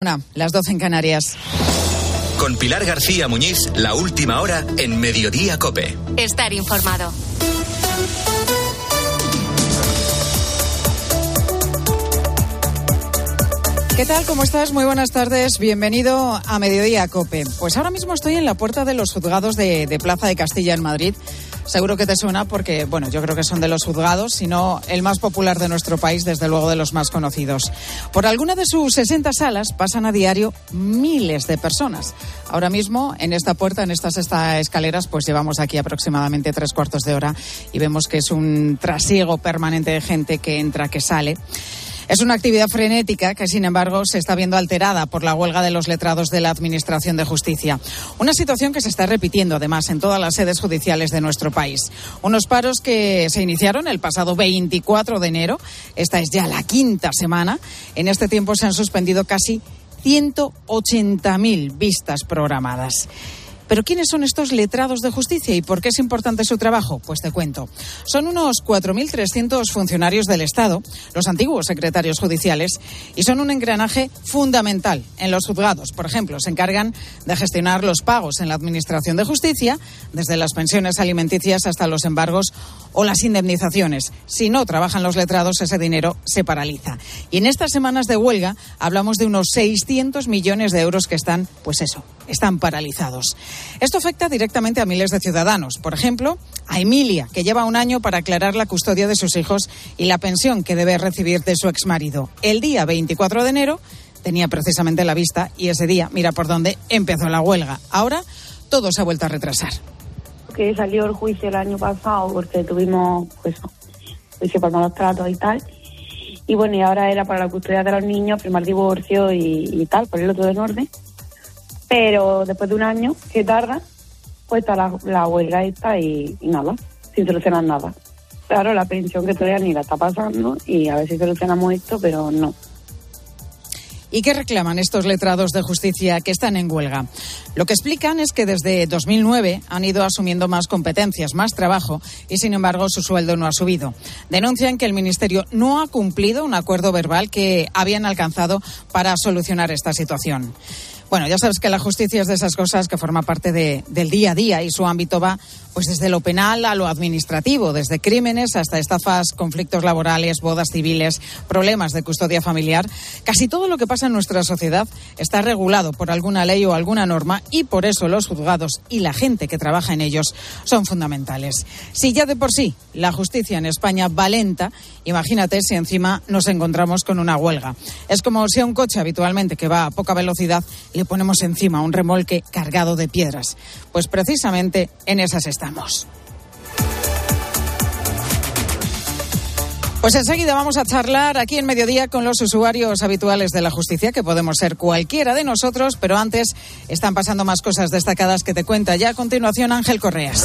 Una, las 12 en Canarias. Con Pilar García Muñiz, la última hora en Mediodía Cope. Estar informado. ¿Qué tal? ¿Cómo estás? Muy buenas tardes. Bienvenido a Mediodía Cope. Pues ahora mismo estoy en la puerta de los juzgados de, de Plaza de Castilla en Madrid. Seguro que te suena porque, bueno, yo creo que son de los juzgados, sino el más popular de nuestro país, desde luego de los más conocidos. Por alguna de sus 60 salas pasan a diario miles de personas. Ahora mismo, en esta puerta, en estas escaleras, pues llevamos aquí aproximadamente tres cuartos de hora y vemos que es un trasiego permanente de gente que entra, que sale. Es una actividad frenética que, sin embargo, se está viendo alterada por la huelga de los letrados de la Administración de Justicia. Una situación que se está repitiendo, además, en todas las sedes judiciales de nuestro país. Unos paros que se iniciaron el pasado 24 de enero. Esta es ya la quinta semana. En este tiempo se han suspendido casi 180.000 vistas programadas. Pero ¿quiénes son estos letrados de justicia y por qué es importante su trabajo? Pues te cuento. Son unos 4.300 funcionarios del Estado, los antiguos secretarios judiciales, y son un engranaje fundamental en los juzgados. Por ejemplo, se encargan de gestionar los pagos en la Administración de Justicia, desde las pensiones alimenticias hasta los embargos o las indemnizaciones. Si no trabajan los letrados, ese dinero se paraliza. Y en estas semanas de huelga hablamos de unos 600 millones de euros que están, pues eso, están paralizados. Esto afecta directamente a miles de ciudadanos. Por ejemplo, a Emilia, que lleva un año para aclarar la custodia de sus hijos y la pensión que debe recibir de su exmarido. El día 24 de enero tenía precisamente la vista y ese día, mira por dónde, empezó la huelga. Ahora todo se ha vuelto a retrasar. Que salió el juicio el año pasado porque tuvimos pues juicio por malos tratos y tal. Y bueno, y ahora era para la custodia de los niños, firmar divorcio y, y tal, ponerlo todo en orden pero después de un año que tarda, pues está la, huelga esta y, y, nada, sin solucionar nada. Claro, la pensión que todavía ni la está pasando y a ver si solucionamos esto, pero no. ¿Y qué reclaman estos letrados de justicia que están en huelga? Lo que explican es que desde 2009 han ido asumiendo más competencias, más trabajo y, sin embargo, su sueldo no ha subido. Denuncian que el Ministerio no ha cumplido un acuerdo verbal que habían alcanzado para solucionar esta situación. Bueno, ya sabes que la justicia es de esas cosas que forma parte de, del día a día y su ámbito va pues desde lo penal a lo administrativo, desde crímenes hasta estafas, conflictos laborales, bodas civiles, problemas de custodia familiar. Casi todo lo que pasa en nuestra sociedad está regulado por alguna ley o alguna norma y por eso los juzgados y la gente que trabaja en ellos son fundamentales. Si ya de por sí la justicia en España va lenta, imagínate si encima nos encontramos con una huelga. Es como si a un coche habitualmente que va a poca velocidad le ponemos encima un remolque cargado de piedras. Pues precisamente en esas estamos. Pues enseguida vamos a charlar aquí en mediodía con los usuarios habituales de la justicia, que podemos ser cualquiera de nosotros, pero antes están pasando más cosas destacadas que te cuenta ya a continuación Ángel Correas.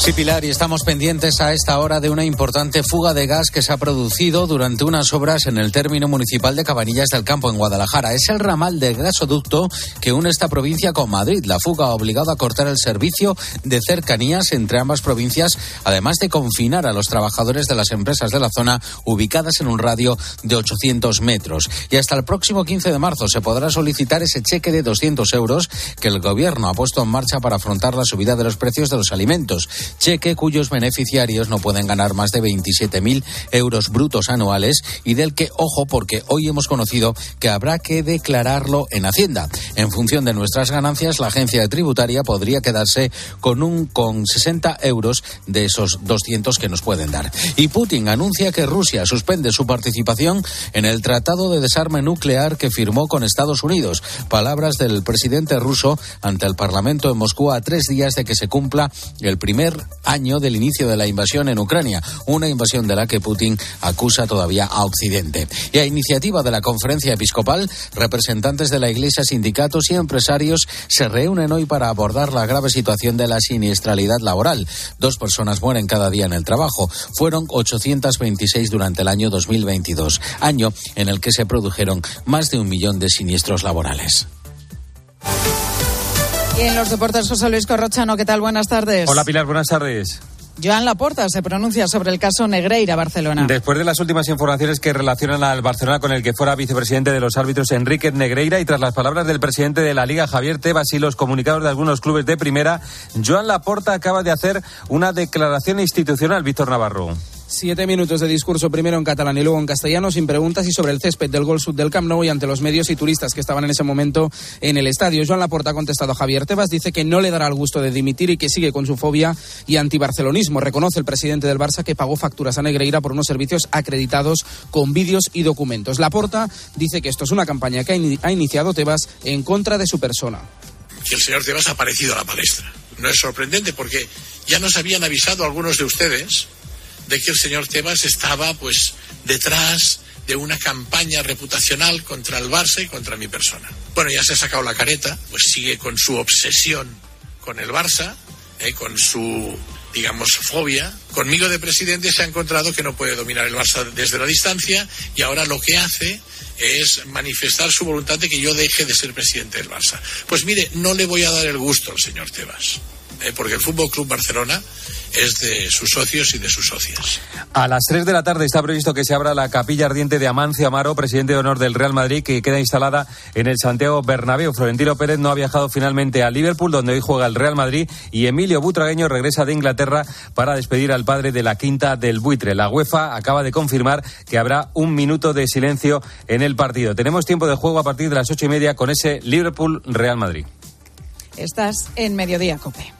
Sí, Pilar, y estamos pendientes a esta hora de una importante fuga de gas que se ha producido durante unas obras en el término municipal de Cabanillas del Campo, en Guadalajara. Es el ramal del gasoducto que une esta provincia con Madrid. La fuga ha obligado a cortar el servicio de cercanías entre ambas provincias, además de confinar a los trabajadores de las empresas de la zona ubicadas en un radio de 800 metros. Y hasta el próximo 15 de marzo se podrá solicitar ese cheque de 200 euros que el Gobierno ha puesto en marcha para afrontar la subida de los precios de los alimentos cheque cuyos beneficiarios no pueden ganar más de 27.000 euros brutos anuales y del que, ojo, porque hoy hemos conocido que habrá que declararlo en Hacienda. En función de nuestras ganancias, la agencia tributaria podría quedarse con un con 60 euros de esos 200 que nos pueden dar. Y Putin anuncia que Rusia suspende su participación en el Tratado de Desarme Nuclear que firmó con Estados Unidos. Palabras del presidente ruso ante el Parlamento en Moscú a tres días de que se cumpla el primer año del inicio de la invasión en Ucrania, una invasión de la que Putin acusa todavía a Occidente. Y a iniciativa de la conferencia episcopal, representantes de la Iglesia, sindicatos y empresarios se reúnen hoy para abordar la grave situación de la siniestralidad laboral. Dos personas mueren cada día en el trabajo. Fueron 826 durante el año 2022, año en el que se produjeron más de un millón de siniestros laborales. Y en los deportes, José Luis Corrochano, ¿qué tal? Buenas tardes. Hola Pilar, buenas tardes. Joan Laporta se pronuncia sobre el caso Negreira Barcelona. Después de las últimas informaciones que relacionan al Barcelona con el que fuera vicepresidente de los árbitros Enrique Negreira y tras las palabras del presidente de la Liga Javier Tebas y los comunicados de algunos clubes de primera, Joan Laporta acaba de hacer una declaración institucional, Víctor Navarro. Siete minutos de discurso, primero en catalán y luego en castellano, sin preguntas y sobre el césped del gol sud del Camp Nou y ante los medios y turistas que estaban en ese momento en el estadio. Joan Laporta ha contestado a Javier Tebas, dice que no le dará el gusto de dimitir y que sigue con su fobia y antibarcelonismo. Reconoce el presidente del Barça que pagó facturas a Negreira por unos servicios acreditados con vídeos y documentos. Laporta dice que esto es una campaña que ha iniciado Tebas en contra de su persona. El señor Tebas ha aparecido a la palestra. No es sorprendente porque ya nos habían avisado algunos de ustedes de que el señor Tebas estaba pues detrás de una campaña reputacional contra el Barça y contra mi persona. Bueno, ya se ha sacado la careta, pues sigue con su obsesión con el Barça, eh, con su, digamos, fobia. Conmigo de presidente se ha encontrado que no puede dominar el Barça desde la distancia y ahora lo que hace es manifestar su voluntad de que yo deje de ser presidente del Barça. Pues mire, no le voy a dar el gusto al señor Tebas, eh, porque el Fútbol Club Barcelona es de sus socios y de sus socias. A las 3 de la tarde está previsto que se abra la capilla ardiente de Amancio Amaro, presidente de honor del Real Madrid, que queda instalada en el Santiago Bernabéu. Florentino Pérez no ha viajado finalmente a Liverpool, donde hoy juega el Real Madrid, y Emilio Butragueño regresa de Inglaterra para despedir al padre de la quinta del buitre. La UEFA acaba de confirmar que habrá un minuto de silencio en el partido. Tenemos tiempo de juego a partir de las ocho y media con ese Liverpool-Real Madrid. Estás en Mediodía Cope.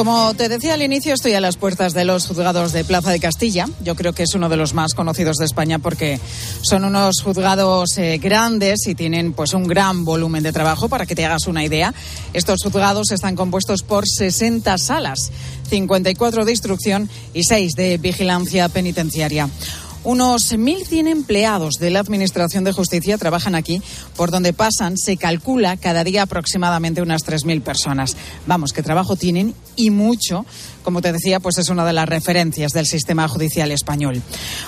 Como te decía al inicio, estoy a las puertas de los juzgados de Plaza de Castilla. Yo creo que es uno de los más conocidos de España porque son unos juzgados eh, grandes y tienen pues un gran volumen de trabajo. Para que te hagas una idea, estos juzgados están compuestos por 60 salas, 54 de instrucción y 6 de vigilancia penitenciaria. Unos 1.100 empleados de la Administración de Justicia trabajan aquí, por donde pasan, se calcula cada día aproximadamente unas 3.000 personas. Vamos, que trabajo tienen y mucho. Como te decía, pues es una de las referencias del sistema judicial español.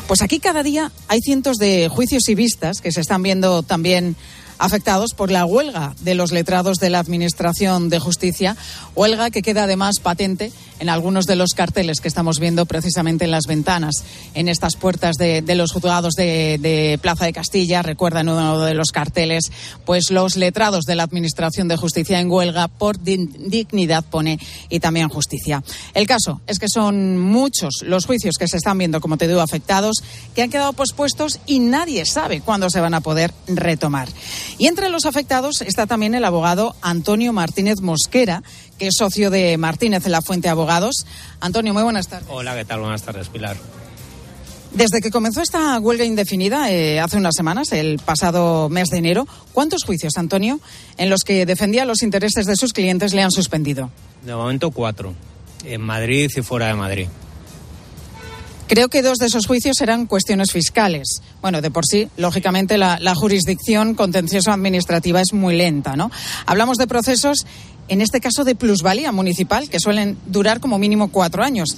Pues aquí cada día hay cientos de juicios y vistas que se están viendo también afectados por la huelga de los letrados de la Administración de Justicia, huelga que queda además patente en algunos de los carteles que estamos viendo precisamente en las ventanas, en estas puertas de, los juzgados de, Plaza de Castilla. Recuerdan uno de los carteles, pues los letrados de la Administración de Justicia en huelga por dignidad pone y también justicia. El caso es que son muchos los juicios que se están viendo, como te digo, afectados, que han quedado pospuestos y nadie sabe cuándo se van a poder retomar. Y entre los afectados está también el abogado Antonio Martínez Mosquera, que es socio de Martínez en la Fuente Abogados. Antonio, muy buenas tardes. Hola, ¿qué tal? Buenas tardes, Pilar. Desde que comenzó esta huelga indefinida eh, hace unas semanas, el pasado mes de enero, ¿cuántos juicios, Antonio, en los que defendía los intereses de sus clientes le han suspendido? De momento cuatro, en Madrid y fuera de Madrid. Creo que dos de esos juicios eran cuestiones fiscales. Bueno, de por sí, lógicamente, la, jurisdicción contencioso-administrativa es muy lenta, ¿no? Hablamos de procesos, en este caso de plusvalía municipal, que suelen durar como mínimo cuatro años.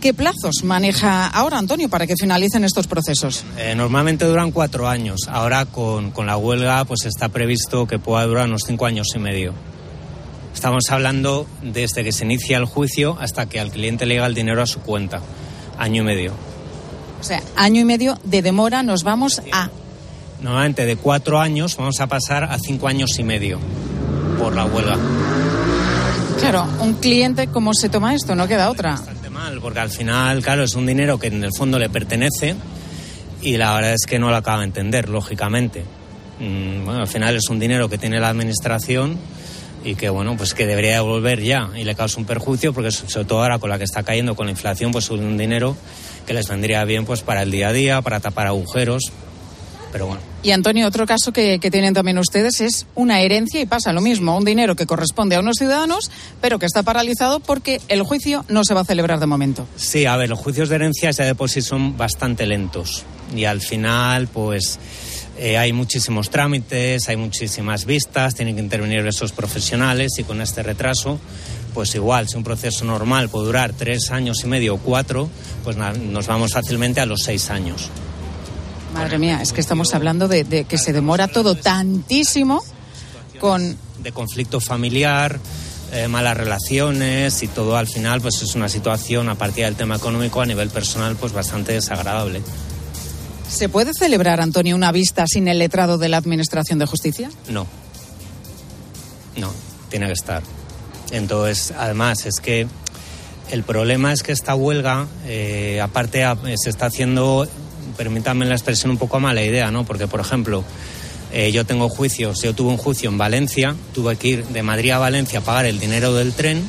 ¿Qué plazos maneja ahora, Antonio, para que finalicen estos procesos? Eh, normalmente duran cuatro años. Ahora, con, con la huelga, pues está previsto que pueda durar unos cinco años y medio. Estamos hablando desde que se inicia el juicio hasta que al cliente le llega el dinero a su cuenta año y medio. O sea, año y medio de demora nos vamos a... Normalmente de cuatro años vamos a pasar a cinco años y medio por la huelga. Claro, un cliente, ¿cómo se toma esto? No queda otra. Bastante mal, porque al final, claro, es un dinero que en el fondo le pertenece y la verdad es que no lo acaba de entender, lógicamente. Mm, bueno, al final es un dinero que tiene la administración y que bueno pues que debería devolver ya y le causa un perjuicio porque sobre todo ahora con la que está cayendo con la inflación pues un dinero que les vendría bien pues para el día a día para tapar agujeros. Pero bueno. Y Antonio otro caso que, que tienen también ustedes es una herencia y pasa lo mismo. Un dinero que corresponde a unos ciudadanos pero que está paralizado porque el juicio no se va a celebrar de momento. Sí a ver los juicios de herencia ya de por sí son bastante lentos. Y al final pues eh, hay muchísimos trámites, hay muchísimas vistas, tienen que intervenir esos profesionales y con este retraso, pues igual, si un proceso normal puede durar tres años y medio o cuatro, pues nos vamos fácilmente a los seis años. Madre mía, es que estamos hablando de, que se demora todo tantísimo con... De conflicto familiar, eh, malas relaciones y todo al final pues es una situación a partir del tema económico a nivel personal pues bastante desagradable. ¿Se puede celebrar, Antonio, una vista sin el letrado de la Administración de Justicia? No. No, tiene que estar. Entonces, además, es que el problema es que esta huelga, eh, aparte, se está haciendo, permítanme la expresión un poco a mala idea, ¿no? Porque, por ejemplo, eh, yo tengo juicios, yo tuve un juicio en Valencia, tuve que ir de Madrid a Valencia a pagar el dinero del tren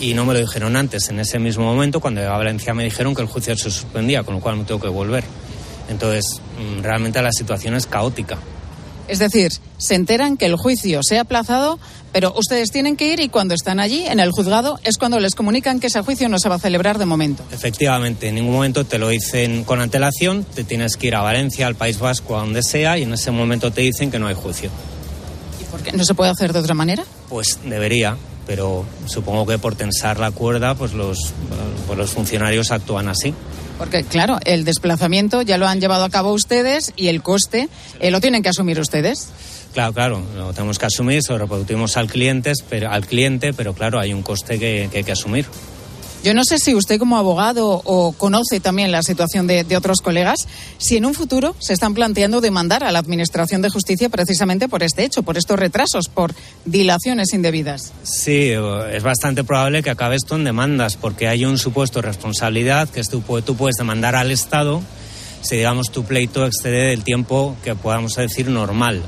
y no me lo dijeron antes. En ese mismo momento, cuando llegué a Valencia, me dijeron que el juicio se suspendía, con lo cual me tengo que volver. Entonces, mm, realmente la situación es caótica. Es decir, se enteran que el juicio se ha aplazado, pero ustedes tienen que ir y cuando están allí, en el juzgado, es cuando les comunican que ese juicio no se va a celebrar de momento. Efectivamente, en ningún momento te lo dicen con antelación, te tienes que ir a Valencia, al País Vasco, a donde sea, y en ese momento te dicen que no hay juicio. ¿Y por qué? ¿No se puede hacer de otra manera? Pues debería, pero supongo que por tensar la cuerda, pues los, pues los funcionarios actúan así. Porque, claro, el desplazamiento ya lo han llevado a cabo ustedes y el coste eh, lo tienen que asumir ustedes. Claro, claro, lo tenemos que asumir, se lo reproducimos al cliente, pero, al cliente, pero claro, hay un coste que hay que asumir. Yo no sé si usted como abogado o conoce también la situación de, otros colegas, si en un futuro se están planteando demandar a la Administración de Justicia precisamente por este hecho, por estos retrasos, por dilaciones indebidas. Sí, es bastante probable que acabe esto en demandas, porque hay un supuesto responsabilidad que tú, puedes demandar al Estado si, digamos, tu pleito excede el tiempo que podamos decir normal.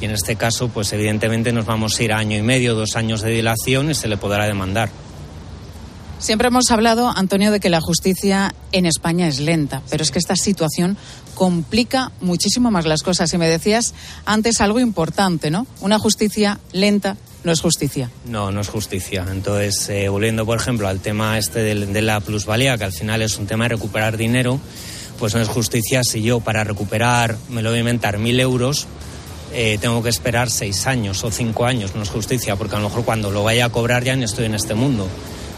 Y en este caso, pues evidentemente nos vamos a ir a año y medio, dos años de dilación y se le podrá demandar. Siempre hemos hablado, Antonio, de que la justicia en España es lenta, pero es que esta situación complica muchísimo más las cosas. Y me decías antes algo importante, ¿no? Una justicia lenta no es justicia. No, no es justicia. Entonces, eh, volviendo, por ejemplo, al tema este de, la plusvalía, que al final es un tema de recuperar dinero, pues no es justicia si yo para recuperar, me lo voy a inventar, mil euros, eh, tengo que esperar seis años o cinco años. No es justicia, porque a lo mejor cuando lo vaya a cobrar ya ni estoy en este mundo.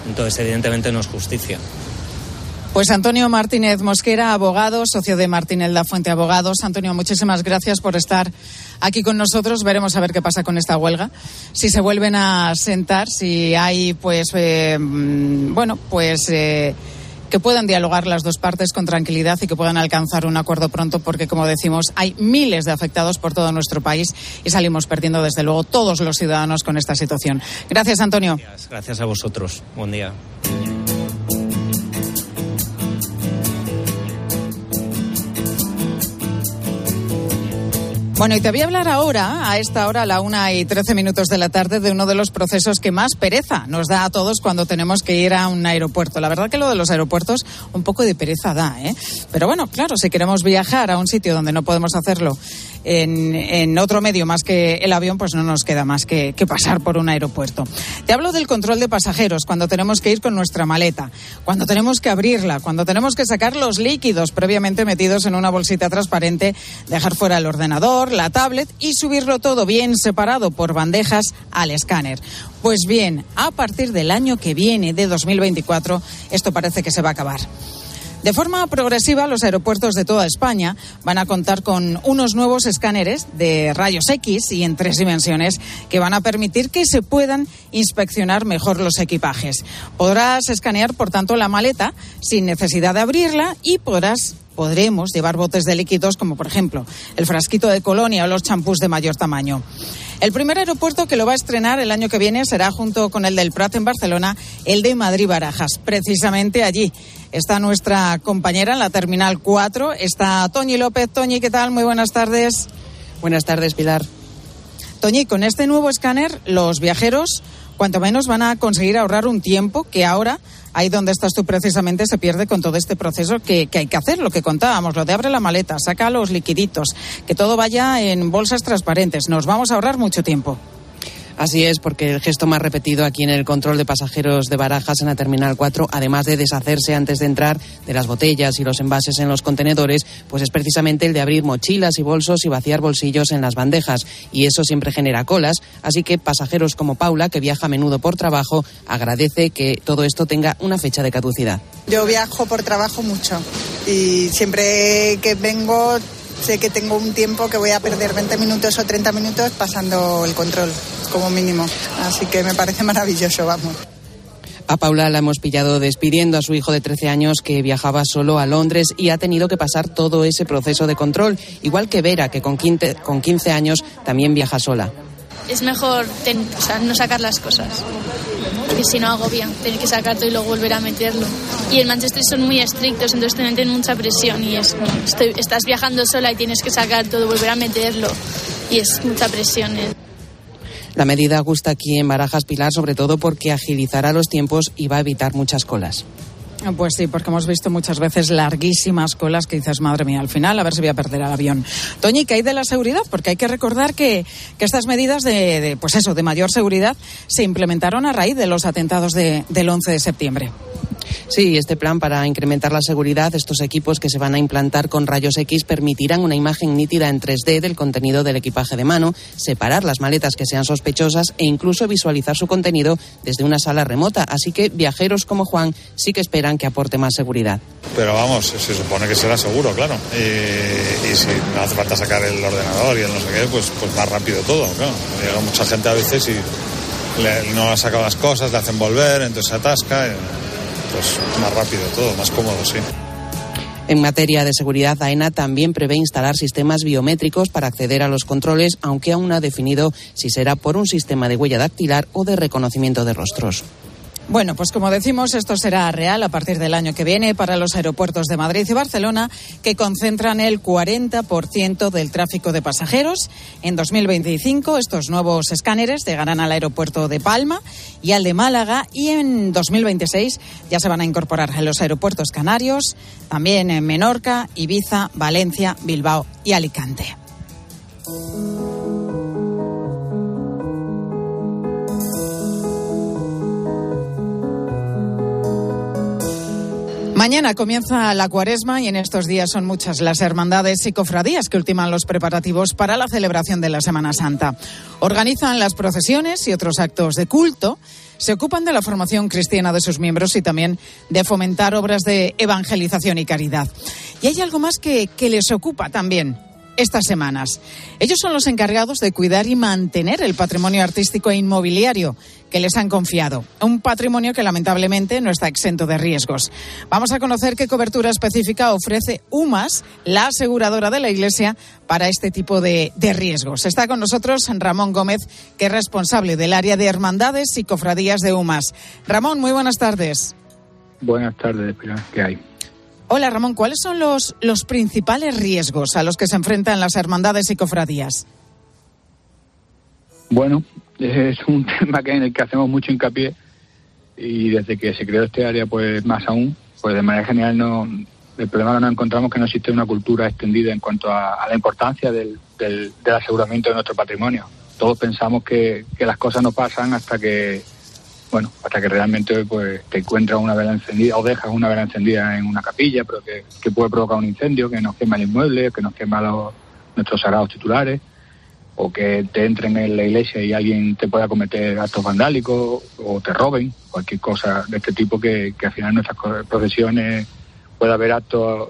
Entonces, evidentemente, no es justicia. Pues Antonio Martínez Mosquera, abogado, socio de Martínez La Fuente Abogados. Antonio, muchísimas gracias por estar aquí con nosotros. Veremos a ver qué pasa con esta huelga. Si se vuelven a sentar, si hay, pues, eh, mm, bueno, pues. Eh, que puedan dialogar las dos partes con tranquilidad y que puedan alcanzar un acuerdo pronto, porque, como decimos, hay miles de afectados por todo nuestro país y salimos perdiendo, desde luego, todos los ciudadanos con esta situación. Gracias, Antonio. Gracias, a vosotros. Buen día. Bueno, y te voy a hablar ahora, a esta hora, a la una y trece minutos de la tarde, de uno de los procesos que más pereza nos da a todos cuando tenemos que ir a un aeropuerto. La verdad que lo de los aeropuertos un poco de pereza da, ¿eh? Pero bueno, claro, si queremos viajar a un sitio donde no podemos hacerlo en, otro medio más que el avión, pues no nos queda más que, pasar por un aeropuerto. Te hablo del control de pasajeros, cuando tenemos que ir con nuestra maleta, cuando tenemos que abrirla, cuando tenemos que sacar los líquidos previamente metidos en una bolsita transparente, dejar fuera el ordenador, la tablet y subirlo todo bien separado por bandejas al escáner. Pues bien, a partir del año que viene, de 2024, esto parece que se va a acabar. De forma progresiva, los aeropuertos de toda España van a contar con unos nuevos escáneres de rayos X y en tres dimensiones que van a permitir que se puedan inspeccionar mejor los equipajes. Podrás escanear, por tanto, la maleta sin necesidad de abrirla y podrás podremos llevar botes de líquidos como por ejemplo el frasquito de colonia o los champús de mayor tamaño. El primer aeropuerto que lo va a estrenar el año que viene será junto con el del Prat en Barcelona, el de Madrid Barajas. Precisamente allí está nuestra compañera en la Terminal 4, está Toñi López. Toñi, ¿qué tal? Muy buenas tardes. Buenas tardes, Pilar. Toñi, con este nuevo escáner los viajeros cuanto menos van a conseguir ahorrar un tiempo que ahora ahí donde estás tú precisamente se pierde con todo este proceso que, hay que hacer, lo que contábamos, lo de abre la maleta, saca los liquiditos, que todo vaya en bolsas transparentes. Nos vamos a ahorrar mucho tiempo. Así es, porque el gesto más repetido aquí en el control de pasajeros de Barajas en la Terminal 4, además de deshacerse antes de entrar de las botellas y los envases en los contenedores, pues es precisamente el de abrir mochilas y bolsos y vaciar bolsillos en las bandejas. Y eso siempre genera colas, así que pasajeros como Paula, que viaja a menudo por trabajo, agradece que todo esto tenga una fecha de caducidad. Yo viajo por trabajo mucho y siempre que vengo sé que tengo un tiempo que voy a perder 20 minutos o 30 minutos pasando el control, como mínimo. Así que me parece maravilloso, vamos. A Paula la hemos pillado despidiendo a su hijo de 13 años que viajaba solo a Londres y ha tenido que pasar todo ese proceso de control, igual que Vera, que con 15, con 15 años también viaja sola. Es mejor no sacar las cosas, porque si no agobia, tener que sacar todo y luego volver a meterlo. Y en Manchester son muy estrictos, entonces te meten mucha presión y es, estás viajando sola y tienes que sacar todo, volver a meterlo y es mucha presión. ¿eh? La medida gusta aquí en Barajas Pilar, sobre todo porque agilizará los tiempos y va a evitar muchas colas. Pues sí, porque hemos visto muchas veces larguísimas colas que dices, madre mía, al final a ver si voy a perder el avión. Toñi, ¿qué hay de la seguridad? Porque hay que recordar que, que estas medidas de, de, pues eso, de mayor seguridad se implementaron a raíz de los atentados de, del 11 de septiembre. Sí, este plan para incrementar la seguridad, estos equipos que se van a implantar con rayos X permitirán una imagen nítida en 3D del contenido del equipaje de mano, separar las maletas que sean sospechosas e incluso visualizar su contenido desde una sala remota. Así que viajeros como Juan sí que esperan que aporte más seguridad. Pero vamos, se supone que será seguro, claro. Y, y si no hace falta sacar el ordenador y el no sé qué, pues, pues más rápido todo, claro. Llega mucha gente a veces y le, no ha sacado las cosas, le hacen volver, entonces se atasca. Y, pues más rápido todo, más cómodo, sí. En materia de seguridad, AENA también prevé instalar sistemas biométricos para acceder a los controles, aunque aún no ha definido si será por un sistema de huella dactilar o de reconocimiento de rostros. Bueno, pues como decimos, esto será real a partir del año que viene para los aeropuertos de Madrid y Barcelona, que concentran el 40% del tráfico de pasajeros. En 2025, estos nuevos escáneres llegarán al aeropuerto de Palma y al de Málaga, y en 2026 ya se van a incorporar a los aeropuertos canarios, también en Menorca, Ibiza, Valencia, Bilbao y Alicante. Mañana comienza la cuaresma y en estos días son muchas las hermandades y cofradías que ultiman los preparativos para la celebración de la Semana Santa. Organizan las procesiones y otros actos de culto, se ocupan de la formación cristiana de sus miembros y también de fomentar obras de evangelización y caridad. Y hay algo más que, que les ocupa también, estas semanas. Ellos son los encargados de cuidar y mantener el patrimonio artístico e inmobiliario que les han confiado. Un patrimonio que lamentablemente no está exento de riesgos. Vamos a conocer qué cobertura específica ofrece UMAS, la aseguradora de la Iglesia, para este tipo de, de riesgos. Está con nosotros Ramón Gómez, que es responsable del área de hermandades y cofradías de UMAS. Ramón, muy buenas tardes. Buenas tardes, ¿qué hay? Hola Ramón, ¿cuáles son los, los principales riesgos a los que se enfrentan las hermandades y cofradías? Bueno, es un tema que en el que hacemos mucho hincapié y desde que se creó este área, pues más aún, pues de manera general no, el problema que nos encontramos que no existe una cultura extendida en cuanto a, a la importancia del, del, del, aseguramiento de nuestro patrimonio. Todos pensamos que, que las cosas no pasan hasta que bueno, hasta que realmente pues te encuentras una vela encendida o dejas una vela encendida en una capilla, pero que, que puede provocar un incendio, que nos quema el inmueble, que nos quema los, nuestros sagrados titulares, o que te entren en la iglesia y alguien te pueda cometer actos vandálicos o te roben, cualquier cosa de este tipo que, que al final nuestras profesiones puede haber actos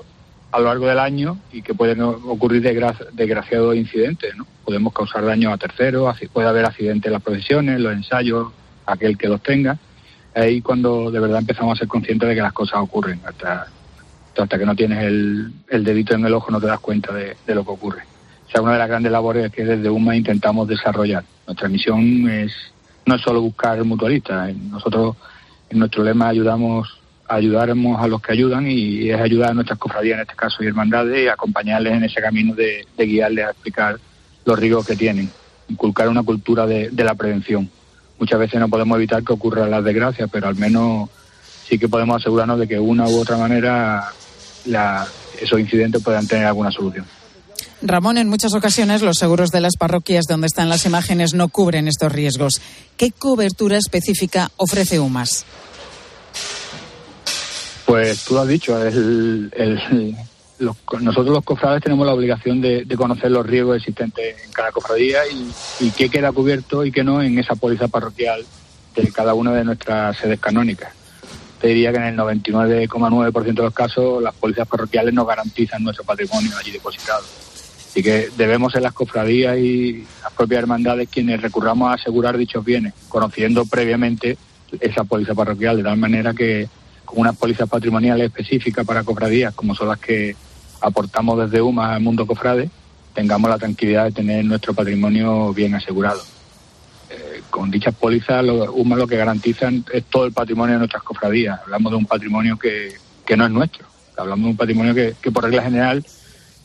a lo largo del año y que pueden ocurrir desgra desgraciados incidentes, ¿no? Podemos causar daño a terceros, puede haber accidentes en las profesiones, los ensayos, aquel que los tenga, ahí cuando de verdad empezamos a ser conscientes de que las cosas ocurren. Hasta, hasta que no tienes el, el dedito en el ojo no te das cuenta de, de, lo que ocurre. O sea, una de las grandes labores que desde UMA intentamos desarrollar. Nuestra misión es no es solo buscar mutualistas. Nosotros en nuestro lema ayudamos ayudaremos a los que ayudan y es ayudar a nuestras cofradías, en este caso y hermandades, y acompañarles en ese camino de, de guiarles a explicar los riesgos que tienen, inculcar una cultura de, de la prevención muchas veces no podemos evitar que ocurran las desgracias, pero al menos sí que podemos asegurarnos de que una u otra manera la, esos incidentes puedan tener alguna solución. Ramón, en muchas ocasiones los seguros de las parroquias donde están las imágenes no cubren estos riesgos. ¿Qué cobertura específica ofrece UMAS? Pues tú lo has dicho, el, nosotros los cofrades tenemos la obligación de, conocer los riesgos existentes en cada cofradía y, qué queda cubierto y qué no en esa póliza parroquial de cada una de nuestras sedes canónicas. Te diría que en el 99,9% de los casos las pólizas parroquiales no garantizan nuestro patrimonio allí depositado. Así que debemos ser las cofradías y las propias hermandades quienes recurramos a asegurar dichos bienes, conociendo previamente esa póliza parroquial, de tal manera que con unas pólizas patrimoniales específicas para cofradías, como son las que aportamos desde UMA al mundo cofrade, tengamos la tranquilidad de tener nuestro patrimonio bien asegurado. Eh, con dichas pólizas, UMA lo que garantizan es todo el patrimonio de nuestras cofradías. Hablamos de un patrimonio que, no es nuestro. Hablamos de un patrimonio que, por regla general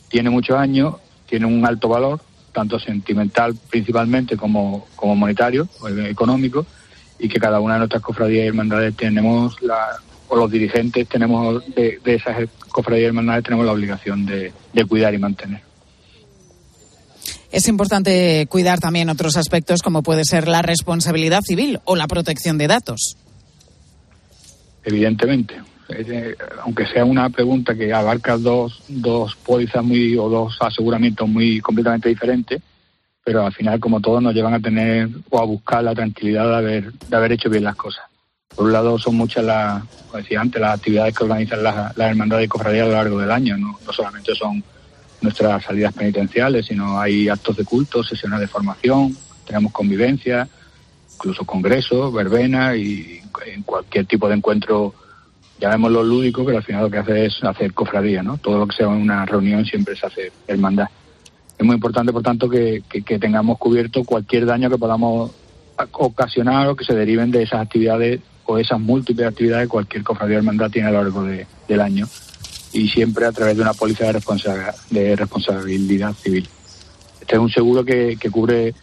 tiene muchos años, tiene un alto valor, tanto sentimental principalmente como, como monetario o económico, y que cada una de nuestras cofradías y hermandades tenemos la, o los dirigentes tenemos de, esas cofradías hermandades tenemos la obligación de, cuidar y mantener. Es importante cuidar también otros aspectos como puede ser la responsabilidad civil o la protección de datos. Evidentemente, eh, aunque sea una pregunta que abarca dos, dos pólizas muy o dos aseguramientos muy completamente diferentes, pero al final como todos nos llevan a tener o a buscar la tranquilidad de haber, de haber hecho bien las cosas. Por un lado, son muchas las, como decía antes, las actividades que organizan las, hermandades y cofradías a lo largo del año. ¿no? solamente son nuestras salidas penitenciales, sino hay actos de culto, sesiones de formación, tenemos convivencia, incluso congresos, verbenas y en cualquier tipo de encuentro, llamémoslo lúdico, pero al final lo que hace es hacer cofradía, ¿no? Todo lo que sea una reunión siempre se hace hermandad. Es muy importante, por tanto, que tengamos cubierto cualquier daño que podamos ocasionar o que se deriven de esas actividades esas múltiples actividades que cualquier cofradía de hermandad tiene a lo largo del año y siempre a través de una póliza de, de responsabilidad civil. Este es un seguro que, cubre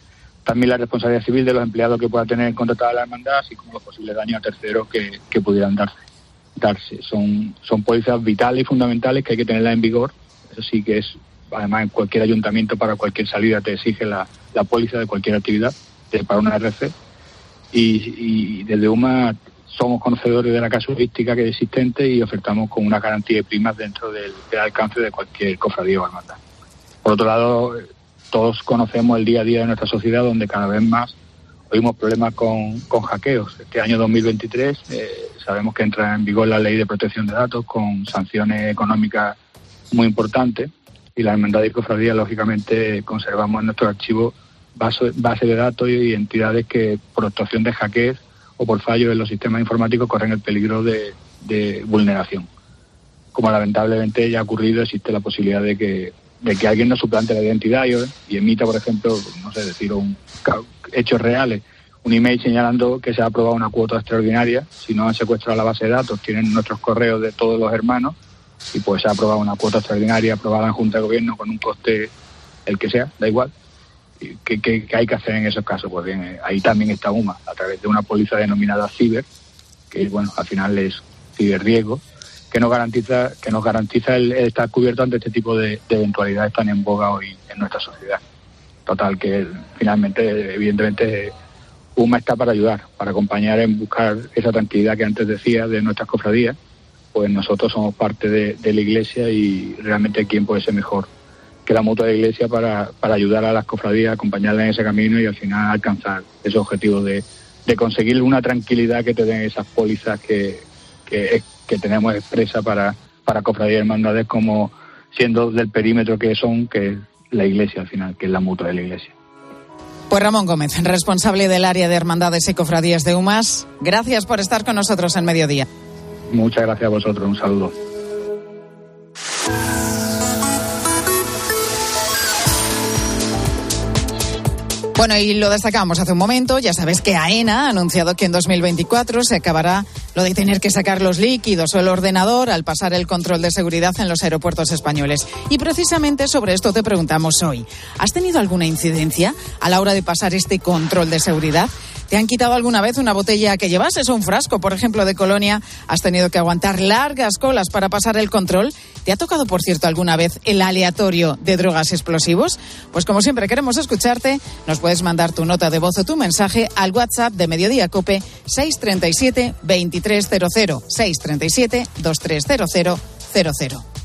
también la responsabilidad civil de los empleados que pueda tener contratada la hermandad, así como los posibles daños a terceros que, pudieran darse. darse. Son, son pólizas vitales y fundamentales que hay que tenerlas en vigor. Eso sí que es, además, en cualquier ayuntamiento para cualquier salida te exige la, la póliza de cualquier actividad para una RC. Y, y desde UMA somos conocedores de la casuística que es existente y ofertamos con una garantía de primas dentro del, alcance de cualquier cofradía o hermandad. Por otro lado, todos conocemos el día a día de nuestra sociedad donde cada vez más oímos problemas con, hackeos. Este año 2023 eh, sabemos que entra en vigor la ley de protección de datos con sanciones económicas muy importantes y la hermandad y cofradía lógicamente conservamos en nuestro archivo base, base de datos y entidades que por actuación de hackeos o por fallos en los sistemas informáticos corren el peligro de, vulneración. Como lamentablemente ya ha ocurrido, existe la posibilidad de que, alguien nos suplante la identidad y, emita, por ejemplo, no sé, decir, un, hechos reales, un email señalando que se ha aprobado una cuota extraordinaria, si no han secuestrado la base de datos, tienen nuestros correos de todos los hermanos y pues se ha aprobado una cuota extraordinaria aprobada en Junta de Gobierno con un coste el que sea, da igual, ¿Qué, hay que hacer en esos casos? Pues bien, eh, ahí también está UMA, a través de una póliza denominada CIBER, que bueno, al final es ciberriesgo, que nos garantiza, que nos garantiza el, estar cubierto ante este tipo de, eventualidades tan en boga hoy en nuestra sociedad. Total, que finalmente, evidentemente, UMA está para ayudar, para acompañar en buscar esa tranquilidad que antes decía de nuestras cofradías, pues nosotros somos parte de la Iglesia y realmente quién puede ser mejor que la mutua de iglesia para, para ayudar a las cofradías, acompañarlas en ese camino y al final alcanzar ese objetivo de, de conseguir una tranquilidad que te den esas pólizas que, que, tenemos expresa para, para cofradías y hermandades como siendo del perímetro que son, que es la iglesia al final, que es la mutua de la iglesia. Pues Ramón Gómez, responsable del área de hermandades y cofradías de UMAS, gracias por estar con nosotros en mediodía. Muchas gracias a vosotros, un saludo. Bueno, y lo destacamos hace un momento. Ya sabes que AENA ha anunciado que en 2024 se acabará lo de tener que sacar los líquidos o el ordenador al pasar el control de seguridad en los aeropuertos españoles. Y precisamente sobre esto te preguntamos hoy. ¿Has tenido alguna incidencia a la hora de pasar este control de seguridad? ¿Te han quitado alguna vez una botella que llevases o un frasco, por ejemplo, de colonia? ¿Has tenido que aguantar largas colas para pasar el control? ¿Te ha tocado, por cierto, alguna vez el aleatorio de drogas explosivos? Pues como siempre queremos escucharte, nos puedes mandar tu nota de voz o tu mensaje al WhatsApp de Mediodía Cope 637 2300 637 2300 00.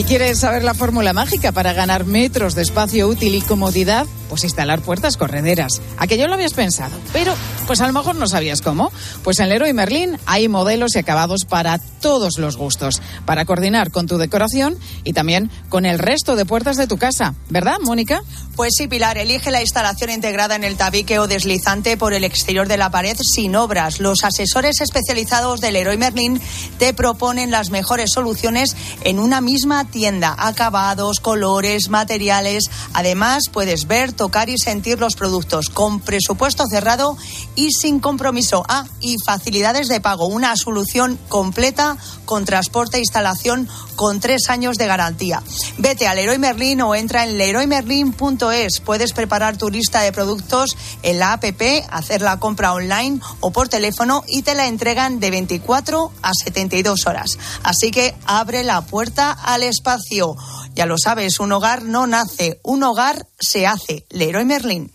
¿Y quieres saber la fórmula mágica para ganar metros de espacio útil y comodidad? Pues instalar puertas correderas. Aquello lo habías pensado, pero pues a lo mejor no sabías cómo. Pues en Leroy Merlin hay modelos y acabados para todos los gustos, para coordinar con tu decoración y también con el resto de puertas de tu casa. ¿Verdad, Mónica? Pues sí, Pilar, elige la instalación integrada en el tabique o deslizante por el exterior de la pared sin obras. Los asesores especializados del Leroy Merlin te proponen las mejores soluciones en una misma tienda. Acabados, colores, materiales. Además, puedes ver tocar y sentir los productos con presupuesto cerrado y sin compromiso. Ah, y facilidades de pago. Una solución completa con transporte e instalación con tres años de garantía. Vete a Leroy Merlin o entra en leroymerlin.es. Puedes preparar tu lista de productos en la APP, hacer la compra online o por teléfono y te la entregan de 24 a 72 horas. Así que abre la puerta al espacio. Ya lo sabes, un hogar no nace, un hogar se hace. Leroy Merlin.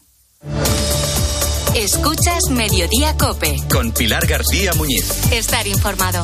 Escuchas Mediodía Cope. Con Pilar García Muñiz. Estar informado.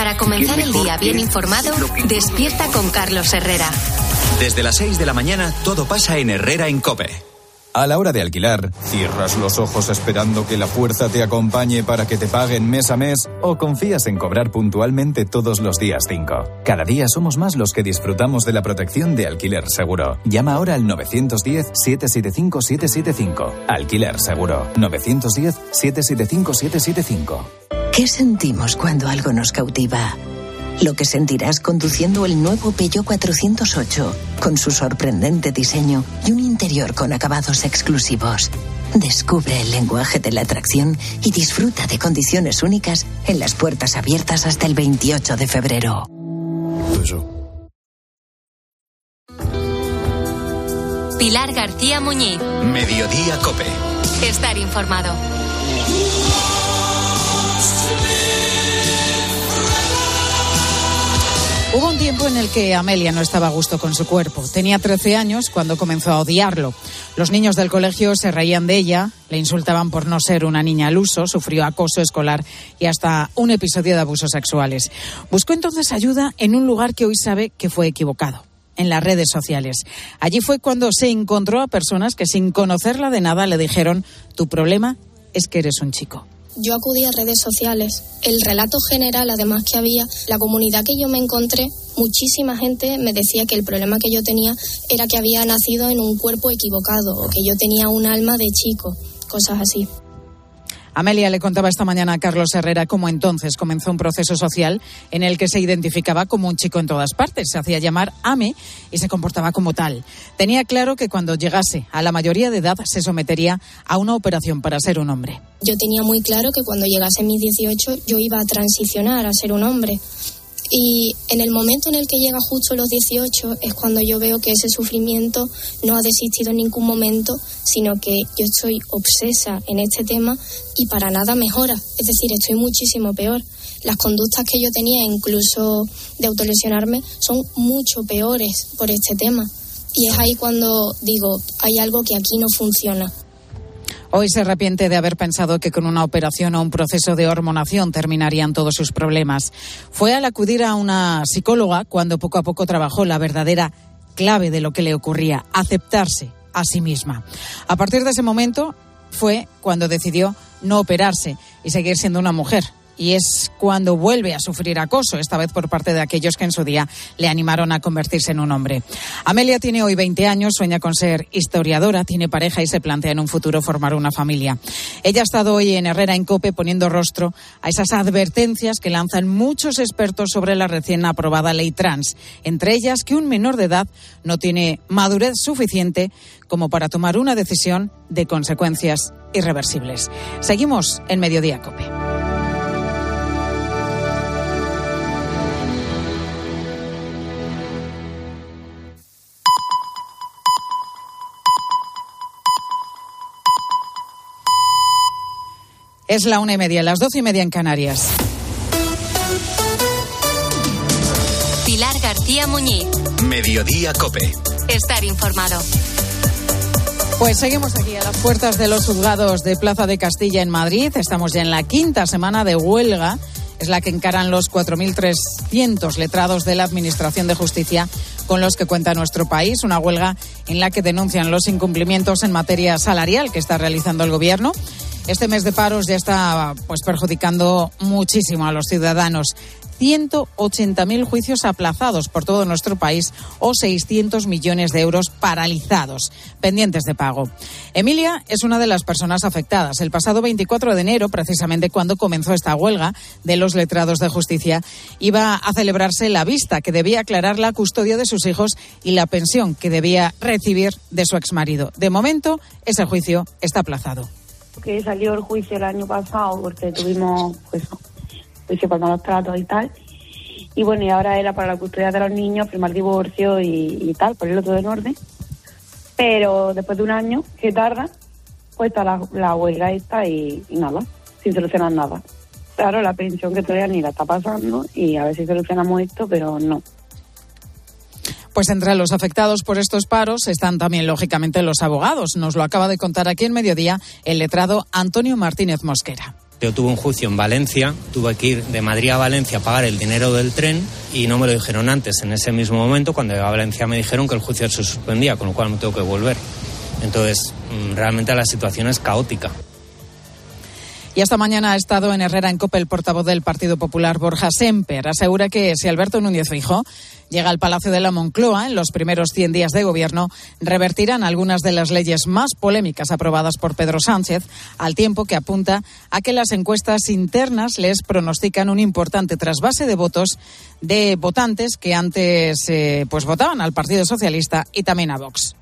Para comenzar el día bien informado, despierta con Carlos Herrera. Desde las 6 de la mañana todo pasa en Herrera en Cope. A la hora de alquilar, ¿cierras los ojos esperando que la fuerza te acompañe para que te paguen mes a mes o confías en cobrar puntualmente todos los días 5? Cada día somos más los que disfrutamos de la protección de alquiler seguro. Llama ahora al 910-775-775. Alquiler seguro. 910-775-775. ¿Qué sentimos cuando algo nos cautiva? Lo que sentirás conduciendo el nuevo Peugeot 408, con su sorprendente diseño y un interior con acabados exclusivos. Descubre el lenguaje de la atracción y disfruta de condiciones únicas en las puertas abiertas hasta el 28 de febrero. Pilar García Muñiz. Mediodía Cope. Estar informado. Hubo un tiempo en el que Amelia no estaba a gusto con su cuerpo. Tenía 13 años cuando comenzó a odiarlo. Los niños del colegio se reían de ella, le insultaban por no ser una niña al uso, sufrió acoso escolar y hasta un episodio de abusos sexuales. Buscó entonces ayuda en un lugar que hoy sabe que fue equivocado en las redes sociales. Allí fue cuando se encontró a personas que sin conocerla de nada le dijeron, tu problema es que eres un chico. Yo acudí a redes sociales. El relato general, además que había, la comunidad que yo me encontré, muchísima gente me decía que el problema que yo tenía era que había nacido en un cuerpo equivocado o que yo tenía un alma de chico, cosas así. Amelia le contaba esta mañana a Carlos Herrera cómo entonces comenzó un proceso social en el que se identificaba como un chico en todas partes. Se hacía llamar Ame y se comportaba como tal. Tenía claro que cuando llegase a la mayoría de edad se sometería a una operación para ser un hombre. Yo tenía muy claro que cuando llegase a mis 18 yo iba a transicionar a ser un hombre. Y en el momento en el que llega justo los 18 es cuando yo veo que ese sufrimiento no ha desistido en ningún momento, sino que yo estoy obsesa en este tema y para nada mejora. Es decir, estoy muchísimo peor. Las conductas que yo tenía, incluso de autolesionarme, son mucho peores por este tema. Y es ahí cuando digo, hay algo que aquí no funciona. Hoy se arrepiente de haber pensado que con una operación o un proceso de hormonación terminarían todos sus problemas. Fue al acudir a una psicóloga cuando poco a poco trabajó la verdadera clave de lo que le ocurría, aceptarse a sí misma. A partir de ese momento fue cuando decidió no operarse y seguir siendo una mujer, y es cuando vuelve a sufrir acoso, esta vez por parte de aquellos que en su día le animaron a convertirse en un hombre. Amelia tiene hoy 20 años, sueña con ser historiadora, tiene pareja y se plantea en un futuro formar una familia. Ella ha estado hoy en Herrera en Cope poniendo rostro a esas advertencias que lanzan muchos expertos sobre la recién aprobada ley trans, entre ellas que un menor de edad no tiene madurez suficiente como para tomar una decisión de consecuencias irreversibles. Seguimos en Mediodía Cope. Es la una y media, las doce y media en Canarias. Pilar García Muñiz. Mediodía Cope. Estar informado. Pues seguimos aquí a las puertas de los juzgados de Plaza de Castilla en Madrid. Estamos ya en la quinta semana de huelga. Es la que encaran los 4.300 letrados de la Administración de Justicia con los que cuenta nuestro país. Una huelga en la que denuncian los incumplimientos en materia salarial que está realizando el Gobierno este mes de paros ya está pues perjudicando muchísimo a los ciudadanos. 180.000 juicios aplazados por todo nuestro país o 600 millones de euros paralizados, pendientes de pago. Emilia es una de las personas afectadas. El pasado 24 de enero, precisamente cuando comenzó esta huelga de los letrados de justicia, iba a celebrarse la vista que debía aclarar la custodia de sus hijos y la pensión que debía recibir de su exmarido. De momento, ese juicio está aplazado que salió el juicio el año pasado porque tuvimos pues juicio por malos tratos y tal. Y bueno, y ahora era para la custodia de los niños, firmar divorcio y, tal, ponerlo todo en orden. Pero después de un año que tarda, pues está la, la huelga esta y, nada, sin solucionar nada. Claro, la pensión que todavía ni la está pasando y a ver si solucionamos esto, pero no. Pues entre los afectados por estos paros están también, lógicamente, los abogados. Nos lo acaba de contar aquí en Mediodía el letrado Antonio Martínez Mosquera. Yo tuve un juicio en Valencia, tuve que ir de Madrid a Valencia a pagar el dinero del tren y no me lo dijeron antes. En ese mismo momento, cuando llegué a Valencia, me dijeron que el juicio se suspendía, con lo cual me tengo que volver. Entonces, mm, realmente la situación es caótica. Y esta mañana ha estado en Herrera en Copa el portavoz del Partido Popular, Borja Semper. Asegura que si Alberto Núñez Fijo llega al Palacio de la Moncloa en los primeros 100 días de gobierno, revertirán algunas de las leyes más polémicas aprobadas por Pedro Sánchez, al tiempo que apunta a que las encuestas internas les pronostican un importante trasvase de votos de votantes que antes eh, pues votaban al Partido Socialista y también a Vox.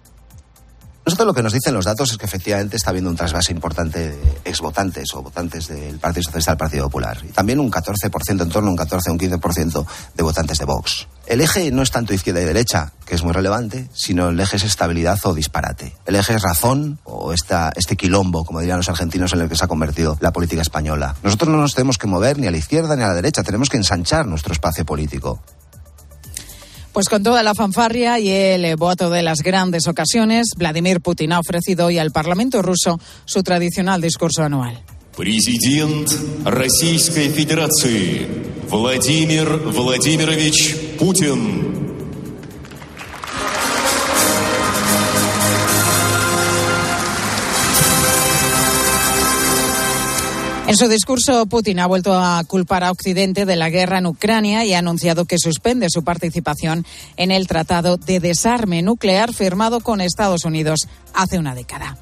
Nosotros lo que nos dicen los datos es que efectivamente está habiendo un trasvase importante de exvotantes o votantes del Partido Socialista al Partido Popular. Y también un 14%, en torno a un 14 o un 15% de votantes de Vox. El eje no es tanto izquierda y derecha, que es muy relevante, sino el eje es estabilidad o disparate. El eje es razón o esta, este quilombo, como dirían los argentinos, en el que se ha convertido la política española. Nosotros no nos tenemos que mover ni a la izquierda ni a la derecha, tenemos que ensanchar nuestro espacio político. Pues con toda la fanfarria y el voto de las grandes ocasiones, Vladimir Putin ha ofrecido hoy al Parlamento ruso su tradicional discurso anual. Президент Российской Федерации Владимир Владимирович Путин. En su discurso, Putin ha vuelto a culpar a Occidente de la guerra en Ucrania y ha anunciado que suspende su participación en el Tratado de Desarme Nuclear firmado con Estados Unidos hace una década.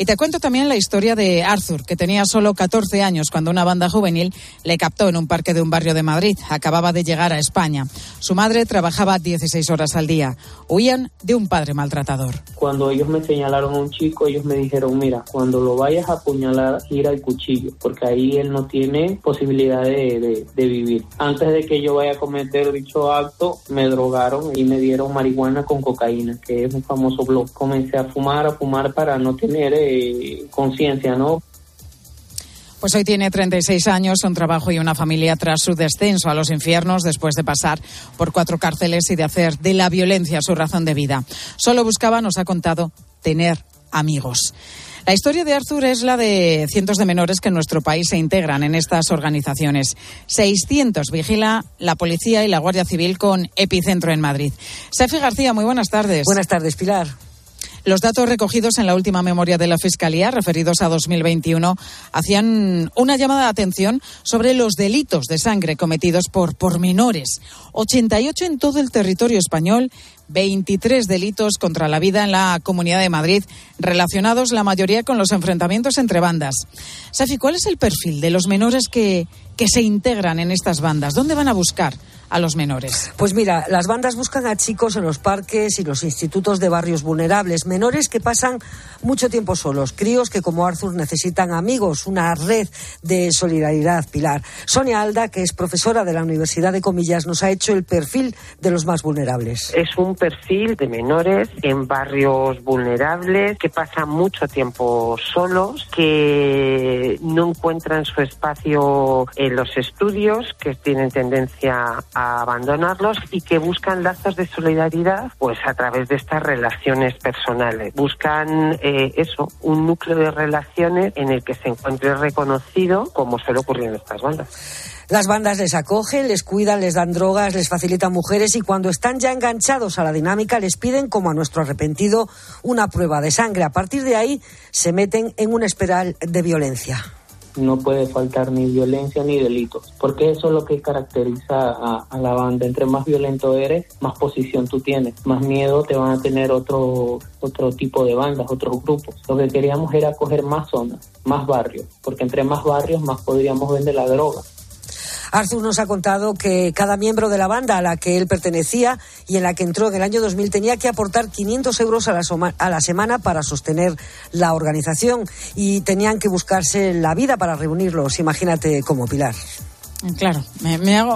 Y te cuento también la historia de Arthur, que tenía solo 14 años cuando una banda juvenil le captó en un parque de un barrio de Madrid. Acababa de llegar a España. Su madre trabajaba 16 horas al día. Huían de un padre maltratador. Cuando ellos me señalaron a un chico, ellos me dijeron, mira, cuando lo vayas a apuñalar, gira el cuchillo, porque ahí él no tiene posibilidad de, de vivir. Antes de que yo vaya a cometer dicho acto, me drogaron y me dieron marihuana con cocaína, que es un famoso blog. Comencé a fumar, a fumar para no tener eh, conciencia, ¿no? Pues hoy tiene 36 años, un trabajo y una familia tras su descenso a los infiernos después de pasar por cuatro cárceles y de hacer de la violencia su razón de vida. Solo buscaba, nos ha contado, tener amigos. La historia de Arthur es la de cientos de menores que en nuestro país se integran en estas organizaciones. 600 vigila la policía y la Guardia Civil con epicentro en Madrid. Sefi García, muy buenas tardes. Buenas tardes, Pilar. Los datos recogidos en la última memoria de la Fiscalía, referidos a 2021, hacían una llamada de atención sobre los delitos de sangre cometidos por, por menores. 88 en todo el territorio español, 23 delitos contra la vida en la Comunidad de Madrid, relacionados la mayoría con los enfrentamientos entre bandas. Safi, ¿cuál es el perfil de los menores que, que se integran en estas bandas? ¿Dónde van a buscar? A los menores? Pues mira, las bandas buscan a chicos en los parques y los institutos de barrios vulnerables, menores que pasan mucho tiempo solos, críos que como Arthur necesitan amigos, una red de solidaridad, Pilar. Sonia Alda, que es profesora de la Universidad de Comillas, nos ha hecho el perfil de los más vulnerables. Es un perfil de menores en barrios vulnerables que pasan mucho tiempo solos, que no encuentran su espacio en los estudios, que tienen tendencia a abandonarlos y que buscan lazos de solidaridad pues a través de estas relaciones personales. Buscan eh, eso, un núcleo de relaciones en el que se encuentre reconocido como suele ocurrir en estas bandas. Las bandas les acogen, les cuidan, les dan drogas, les facilitan mujeres y cuando están ya enganchados a la dinámica les piden, como a nuestro arrepentido, una prueba de sangre. A partir de ahí se meten en una espiral de violencia no puede faltar ni violencia ni delitos, porque eso es lo que caracteriza a, la banda. Entre más violento eres, más posición tú tienes, más miedo te van a tener otro, otro tipo de bandas, otros grupos. Lo que queríamos era coger más zonas, más barrios, porque entre más barrios más podríamos vender la droga. Arthur nos ha contado que cada miembro de la banda a la que él pertenecía y en la que entró en el año 2000 tenía que aportar 500 euros a la, semana para sostener la organización y tenían que buscarse la vida para reunirlos. Imagínate cómo Pilar. Claro,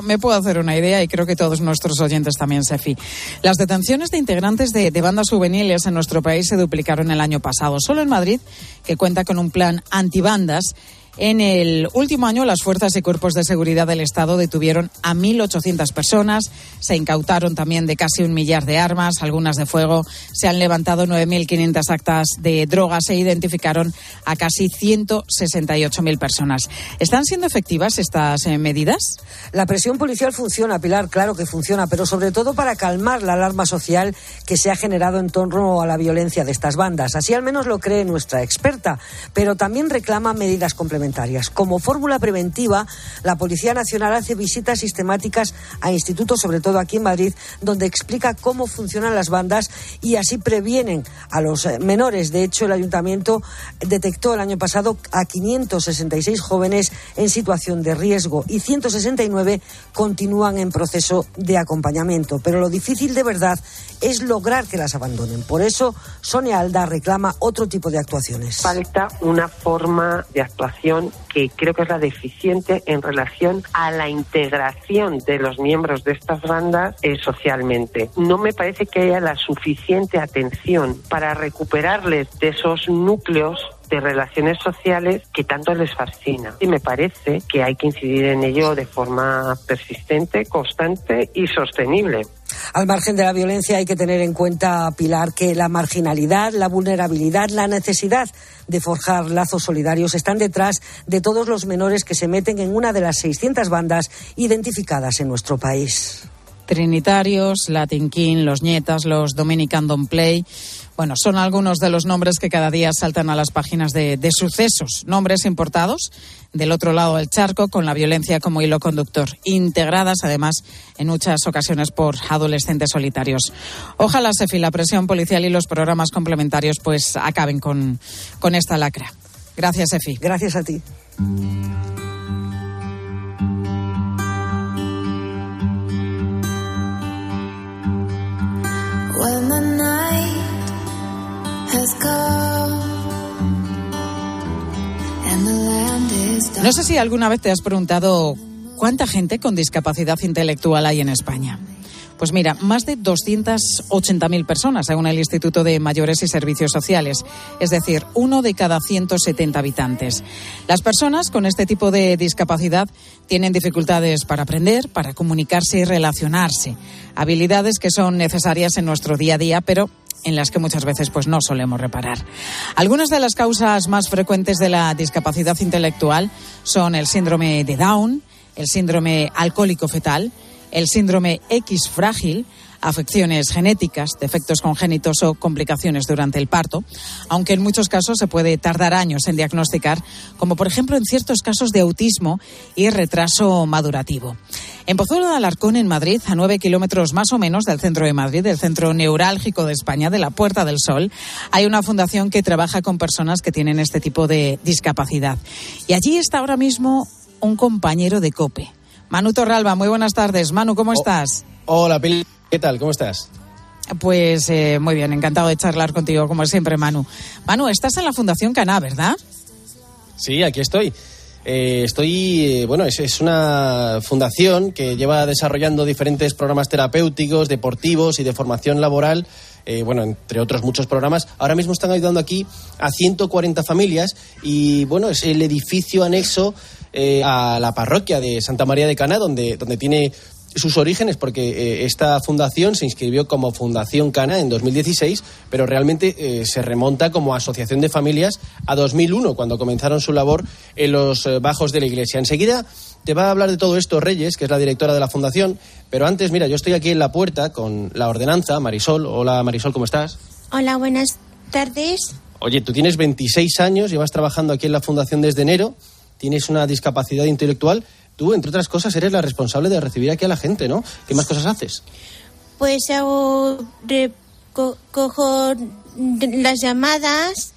me puedo hacer una idea y creo que todos nuestros oyentes también, Sefi. Las detenciones de integrantes de, de, bandas juveniles en nuestro país se duplicaron el año pasado. Solo en Madrid, que cuenta con un plan antibandas, en el último año, las fuerzas y cuerpos de seguridad del Estado detuvieron a 1.800 personas, se incautaron también de casi un millar de armas, algunas de fuego, se han levantado 9.500 actas de drogas e identificaron a casi 168.000 personas. ¿Están siendo efectivas estas eh, medidas? La presión policial funciona, Pilar, claro que funciona, pero sobre todo para calmar la alarma social que se ha generado en torno a la violencia de estas bandas. Así al menos lo cree nuestra experta, pero también reclama medidas complementarias como fórmula preventiva, la Policía Nacional hace visitas sistemáticas a institutos, sobre todo aquí en Madrid, donde explica cómo funcionan las bandas y así previenen a los eh, menores. De hecho, el ayuntamiento detectó el año pasado a 566 jóvenes en situación de riesgo y 169 continúan en proceso de acompañamiento. Pero lo difícil de verdad es lograr que las abandonen. Por eso, Sonia Alda reclama otro tipo de actuaciones. Falta una forma de actuación que creo que es la deficiente en relación a la integración de los miembros de estas bandas eh, socialmente. No me parece que haya la suficiente atención para recuperarles de esos núcleos de relaciones sociales que tanto les fascina. Y me parece que hay que incidir en ello de forma persistente, constante y sostenible. Al margen de la violencia hay que tener en cuenta, Pilar, que la marginalidad, la vulnerabilidad, la necesidad de forjar lazos solidarios están detrás de todos los menores que se meten en una de las 600 bandas identificadas en nuestro país. Trinitarios, Latin King, los Nietas, los Dominican Don't Play. Bueno, son algunos de los nombres que cada día saltan a las páginas de, de, sucesos, nombres importados del otro lado del charco con la violencia como hilo conductor, integradas además en muchas ocasiones por adolescentes solitarios. Ojalá, Sefi, la presión policial y los programas complementarios pues acaben con, con esta lacra. Gracias, Sefi. Gracias a ti. No sé si alguna vez te has preguntado cuánta gente con discapacidad intelectual hay en España. Pues mira, más de 280.000 personas, según el Instituto de Mayores y Servicios Sociales, es decir, uno de cada 170 habitantes. Las personas con este tipo de discapacidad tienen dificultades para aprender, para comunicarse y relacionarse, habilidades que son necesarias en nuestro día a día, pero en las que muchas veces pues no solemos reparar. Algunas de las causas más frecuentes de la discapacidad intelectual son el síndrome de Down, el síndrome alcohólico fetal, el síndrome X frágil, afecciones genéticas, defectos congénitos o complicaciones durante el parto, aunque en muchos casos se puede tardar años en diagnosticar, como por ejemplo en ciertos casos de autismo y retraso madurativo. En Pozuelo de Alarcón, en Madrid, a nueve kilómetros más o menos del centro de Madrid, del centro neurálgico de España, de la Puerta del Sol, hay una fundación que trabaja con personas que tienen este tipo de discapacidad. Y allí está ahora mismo un compañero de COPE. Manu Torralba, muy buenas tardes. Manu, ¿cómo estás? Hola, Pili. ¿Qué tal? ¿Cómo estás? Pues eh, muy bien, encantado de charlar contigo, como siempre, Manu. Manu, estás en la Fundación Caná, ¿verdad? Sí, aquí estoy. Eh, estoy, eh, bueno, es, es, una fundación que lleva desarrollando diferentes programas terapéuticos, deportivos y de formación laboral, eh, bueno, entre otros muchos programas. Ahora mismo están ayudando aquí a 140 familias y, bueno, es el edificio anexo a la parroquia de Santa María de Cana, donde, donde tiene sus orígenes, porque eh, esta fundación se inscribió como Fundación Cana en 2016, pero realmente eh, se remonta como asociación de familias a 2001, cuando comenzaron su labor en los eh, bajos de la iglesia. Enseguida te va a hablar de todo esto Reyes, que es la directora de la fundación, pero antes, mira, yo estoy aquí en la puerta con la ordenanza, Marisol. Hola Marisol, ¿cómo estás? Hola, buenas tardes. Oye, tú tienes 26 años, llevas trabajando aquí en la fundación desde enero, tienes una discapacidad intelectual Tú, entre otras cosas, eres la responsable de recibir aquí a la gente, ¿no? ¿Qué más cosas haces? Pues hago, cojo las llamadas,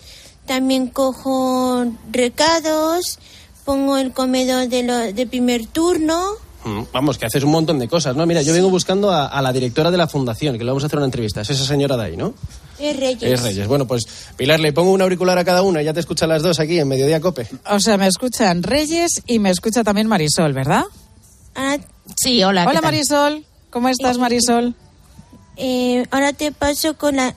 también cojo recados, pongo el comedor de, lo, de primer turno. Mm, vamos, que haces un montón de cosas, ¿no? Mira, yo vengo buscando a, a, la directora de la fundación, que le vamos a hacer una entrevista. Es esa señora de ahí, ¿no? Es Reyes. Es Reyes. Bueno, pues Pilar, le pongo un auricular a cada una y ya te escuchan las dos aquí en Mediodía Cope. O sea, me escuchan Reyes y me escucha también Marisol, ¿verdad? Ah, sí, hola. Hola Marisol. ¿Cómo estás, Marisol? Eh, ahora te paso con la...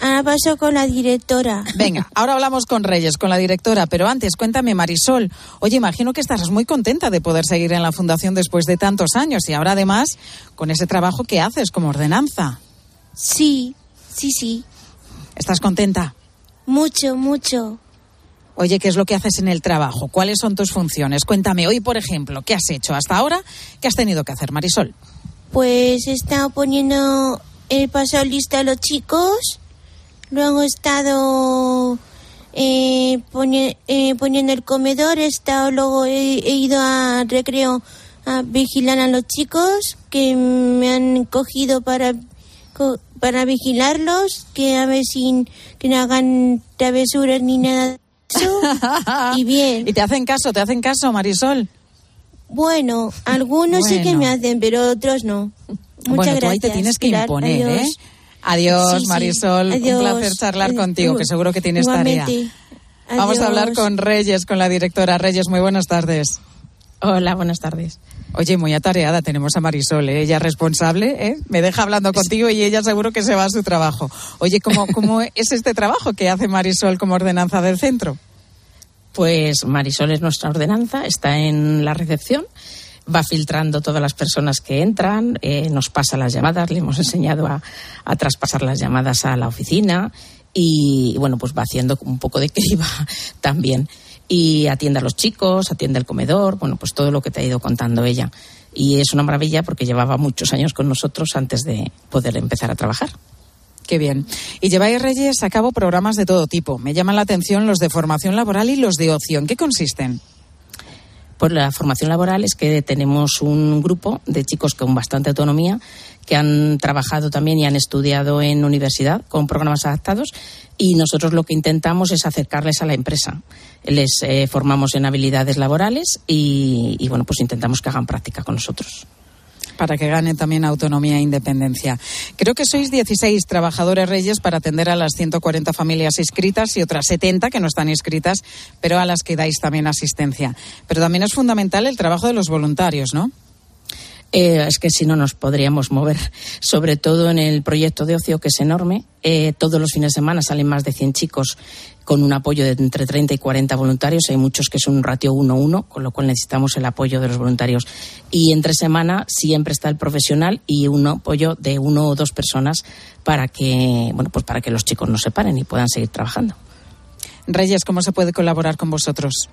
Ahora paso con la directora. Venga, ahora hablamos con Reyes, con la directora, pero antes cuéntame, Marisol. Oye, imagino que estás muy contenta de poder seguir en la fundación después de tantos años y ahora además con ese trabajo que haces como ordenanza. Sí, sí, sí. ¿Estás contenta? Mucho, mucho. Oye, ¿qué es lo que haces en el trabajo? ¿Cuáles son tus funciones? Cuéntame hoy, por ejemplo, ¿qué has hecho hasta ahora? ¿Qué has tenido que hacer, Marisol? Pues he estado poniendo el paso lista a los chicos, luego he estado eh, poni eh, poniendo el comedor, he estado, luego he, he ido a recreo a vigilar a los chicos que me han cogido para para vigilarlos, que a ver si que no hagan travesuras ni nada de eso. y bien. ¿Y te hacen caso? ¿Te hacen caso, Marisol? Bueno, algunos bueno. sí que me hacen, pero otros no. Muchas bueno, gracias. tú ahí te tienes que Pilar. imponer, Adiós. ¿eh? Adiós, Sí, sí. Marisol. Adiós. Un placer charlar Adiós. contigo, que seguro que tienes tarea. Igualmente. Vamos a hablar con Reyes, con la directora. Reyes, muy buenas tardes. Hola, buenas tardes. Oye, muy atareada tenemos a Marisol, ¿eh? ella es responsable, ¿eh? me deja hablando contigo y ella seguro que se va a su trabajo. Oye, ¿cómo, cómo es este trabajo que hace Marisol como ordenanza del centro? Pues Marisol es nuestra ordenanza, está en la recepción, va filtrando todas las personas que entran, eh, nos pasa las llamadas, le hemos enseñado a, a traspasar las llamadas a la oficina y, bueno, pues va haciendo un poco de criba también. Y atiende a los chicos, atiende el comedor, bueno, pues todo lo que te ha ido contando ella. Y es una maravilla porque llevaba muchos años con nosotros antes de poder empezar a trabajar. Qué bien. Y lleváis, Reyes, a cabo programas de todo tipo. Me llaman la atención los de formación laboral y los de ocio. ¿En qué consisten? Pues la formación laboral es que tenemos un grupo de chicos con bastante autonomía que han trabajado también y han estudiado en universidad con programas adaptados y nosotros lo que intentamos es acercarles a la empresa. Les eh, formamos en habilidades laborales y, y, bueno, pues intentamos que hagan práctica con nosotros. Para que ganen también autonomía e independencia. Creo que sois 16 trabajadores reyes para atender a las 140 familias inscritas y otras 70 que no están inscritas, pero a las que dais también asistencia. Pero también es fundamental el trabajo de los voluntarios, ¿no? Eh, es que si no nos podríamos mover, sobre todo en el proyecto de ocio que es enorme. Eh, todos los fines de semana salen más de 100 chicos con un apoyo de entre 30 y 40 voluntarios. Hay muchos que son un ratio 1-1, con lo cual necesitamos el apoyo de los voluntarios. Y entre semana siempre está el profesional y un apoyo de uno o dos personas para que, bueno, pues para que los chicos no se paren y puedan seguir trabajando. Reyes, ¿cómo se puede colaborar con vosotros?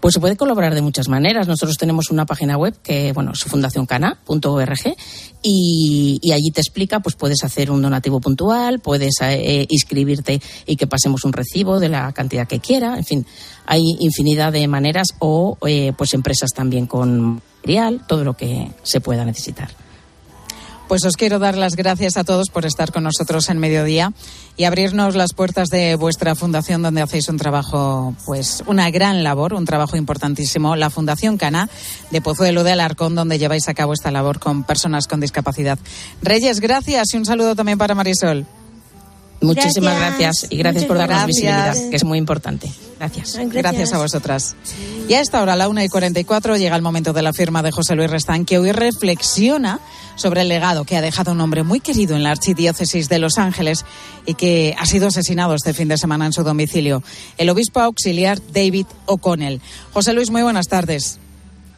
Pues se puede colaborar de muchas maneras. Nosotros tenemos una página web que, bueno, es fundacioncana.org y, y allí te explica, pues puedes hacer un donativo puntual, puedes eh, inscribirte y que pasemos un recibo de la cantidad que quiera. En fin, hay infinidad de maneras o, eh, pues empresas también con material, todo lo que se pueda necesitar. Pues os quiero dar las gracias a todos por estar con nosotros en mediodía y abrirnos las puertas de vuestra fundación donde hacéis un trabajo, pues una gran labor, un trabajo importantísimo, la Fundación Cana de Pozuelo de Alarcón, donde lleváis a cabo esta labor con personas con discapacidad. Reyes, gracias y un saludo también para Marisol. Muchísimas gracias, y gracias por darnos visibilidad, que es muy importante. Gracias. gracias. a vosotras. Y a esta hora, a la una y 44, llega el momento de la firma de José Luis Restán, que hoy reflexiona sobre el legado que ha dejado un hombre muy querido en la Archidiócesis de Los Ángeles y que ha sido asesinado este fin de semana en su domicilio, el obispo auxiliar David O'Connell. José Luis, muy buenas tardes.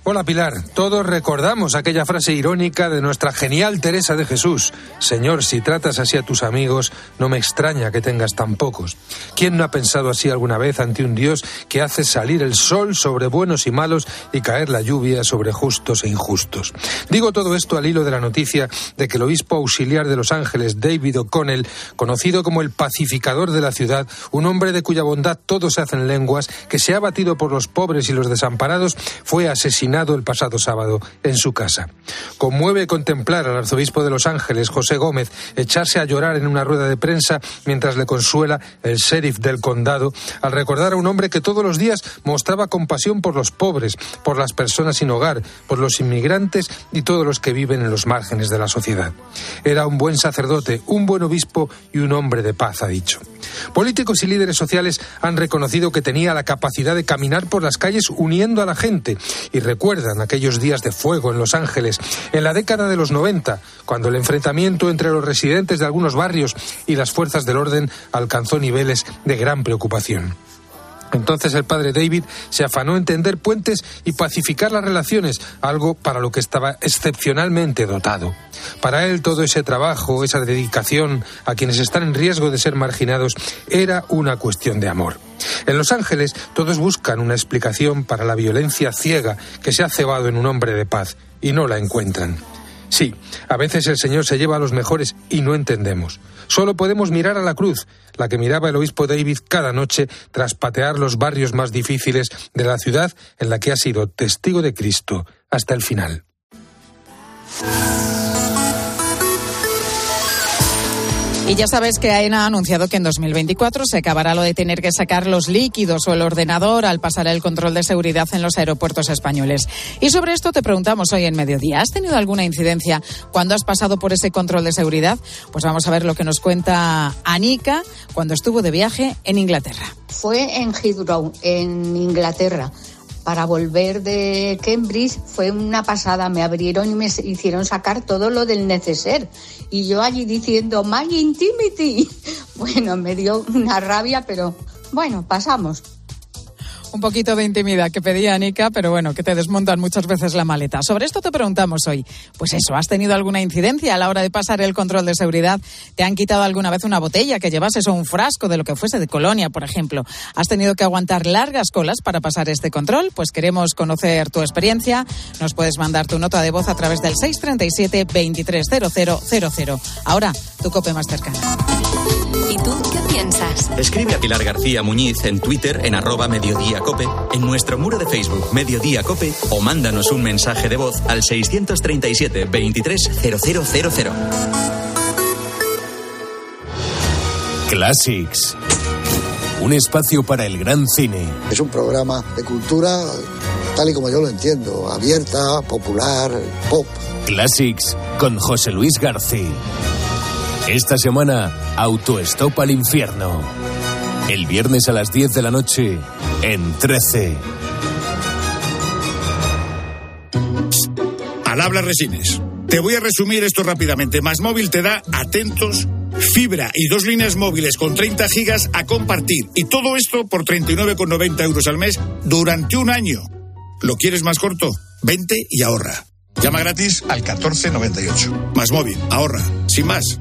Hola Pilar, todos recordamos aquella frase irónica de nuestra genial Teresa de Jesús. Señor, si tratas así a tus amigos, no me extraña que tengas tan pocos. ¿Quién no ha pensado así alguna vez ante un Dios que hace salir el sol sobre buenos y malos y caer la lluvia sobre justos e injustos? Digo todo esto al hilo de la noticia de que el obispo auxiliar de Los Ángeles, David O'Connell, conocido como el pacificador de la ciudad, un hombre de cuya bondad todos se hacen lenguas, que se ha batido por los pobres y los desamparados, fue asesinado el pasado sábado en su casa. Conmueve contemplar al arzobispo de Los Ángeles, José Gómez, echarse a llorar en una rueda de prensa mientras le consuela el sheriff del condado al recordar a un hombre que todos los días mostraba compasión por los pobres, por las personas sin hogar, por los inmigrantes y todos los que viven en los márgenes de la sociedad. Era un buen sacerdote, un buen obispo y un hombre de paz, ha dicho. Políticos y líderes sociales han reconocido que tenía la capacidad de caminar por las calles uniendo a la gente y recuerdan aquellos días de fuego en Los Ángeles, en la década de los 90, cuando el enfrentamiento entre los residentes de algunos barrios y las fuerzas del orden alcanzó niveles de gran preocupación. Entonces el padre David se afanó en tender puentes y pacificar las relaciones, algo para lo que estaba excepcionalmente dotado. Para él todo ese trabajo, esa dedicación a quienes están en riesgo de ser marginados, era una cuestión de amor. En Los Ángeles todos buscan una explicación para la violencia ciega que se ha cebado en un hombre de paz y no la encuentran. Sí, a veces el Señor se lleva a los mejores y no entendemos. Solo podemos mirar a la cruz, la que miraba el obispo David cada noche tras patear los barrios más difíciles de la ciudad en la que ha sido testigo de Cristo hasta el final. Y ya sabes que AENA ha anunciado que en 2024 se acabará lo de tener que sacar los líquidos o el ordenador al pasar el control de seguridad en los aeropuertos españoles. Y sobre esto te preguntamos hoy en mediodía. ¿Has tenido alguna incidencia cuando has pasado por ese control de seguridad? Pues vamos a ver lo que nos cuenta Anika cuando estuvo de viaje en Inglaterra. Fue en Heathrow, en Inglaterra para volver de Cambridge fue una pasada. Me abrieron y me hicieron sacar todo lo del neceser. Y yo allí diciendo, My Intimity. Bueno, me dio una rabia, pero bueno, pasamos un poquito de intimidad que pedía Anika, pero bueno, que te desmontan muchas veces la maleta. Sobre esto te preguntamos hoy. Pues eso, ¿has tenido alguna incidencia a la hora de pasar el control de seguridad? ¿Te han quitado alguna vez una botella que llevases o un frasco de lo que fuese de colonia, por ejemplo? ¿Has tenido que aguantar largas colas para pasar este control? Pues queremos conocer tu experiencia. Nos puedes mandar tu nota de voz a través del 637 230000. Ahora, tu cope más cercana. ¿Y tú qué piensas? Escribe a Pilar García Muñiz en Twitter en arroba mediodíacope, en nuestro muro de Facebook Mediodía Cope o mándanos un mensaje de voz al 637 230000. Classics. Un espacio para el gran cine. Es un programa de cultura tal y como yo lo entiendo, abierta, popular, pop. Classics con José Luis García. Esta semana, Autostop al infierno. El viernes a las 10 de la noche, en 13. Al habla Resines. Te voy a resumir esto rápidamente. Más móvil te da atentos, fibra y dos líneas móviles con 30 gigas a compartir. Y todo esto por 39,90 euros al mes durante un año. ¿Lo quieres más corto? Vente y ahorra. Llama gratis al 1498. Más móvil, ahorra, sin más.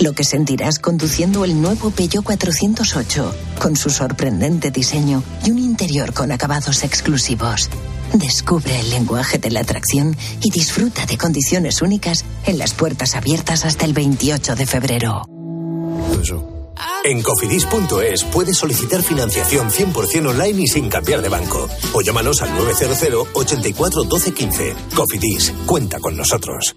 Lo que sentirás conduciendo el nuevo Peugeot 408, con su sorprendente diseño y un interior con acabados exclusivos. Descubre el lenguaje de la atracción y disfruta de condiciones únicas en las puertas abiertas hasta el 28 de febrero. En cofidis.es puedes solicitar financiación 100% online y sin cambiar de banco. O llámanos al 900 84 12 15. Cofidis, cuenta con nosotros.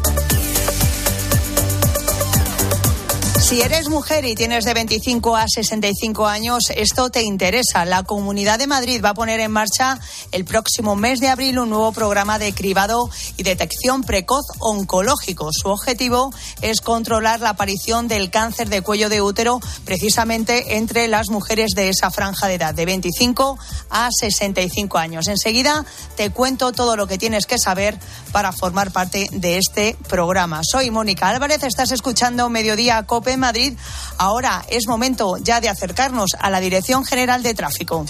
Si eres mujer y tienes de 25 a 65 años, esto te interesa. La Comunidad de Madrid va a poner en marcha el próximo mes de abril un nuevo programa de cribado y detección precoz oncológico. Su objetivo es controlar la aparición del cáncer de cuello de útero precisamente entre las mujeres de esa franja de edad, de 25 a 65 años. Enseguida te cuento todo lo que tienes que saber para formar parte de este programa. Soy Mónica Álvarez, estás escuchando Mediodía Cope Madrid. Ahora es momento ya de acercarnos a la Dirección General de Tráfico.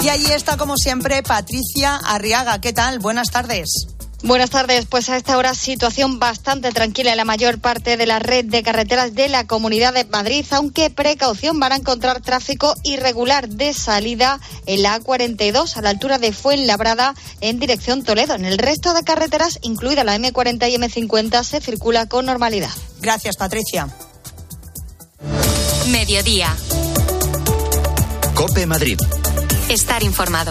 Y allí está, como siempre, Patricia Arriaga. ¿Qué tal? Buenas tardes. Buenas tardes. Pues a esta hora situación bastante tranquila en la mayor parte de la red de carreteras de la Comunidad de Madrid, aunque precaución van a encontrar tráfico irregular de salida en la A42 a la altura de Fuenlabrada en dirección Toledo. En el resto de carreteras, incluida la M40 y M50, se circula con normalidad. Gracias, Patricia. Mediodía. Cope Madrid. Estar informado.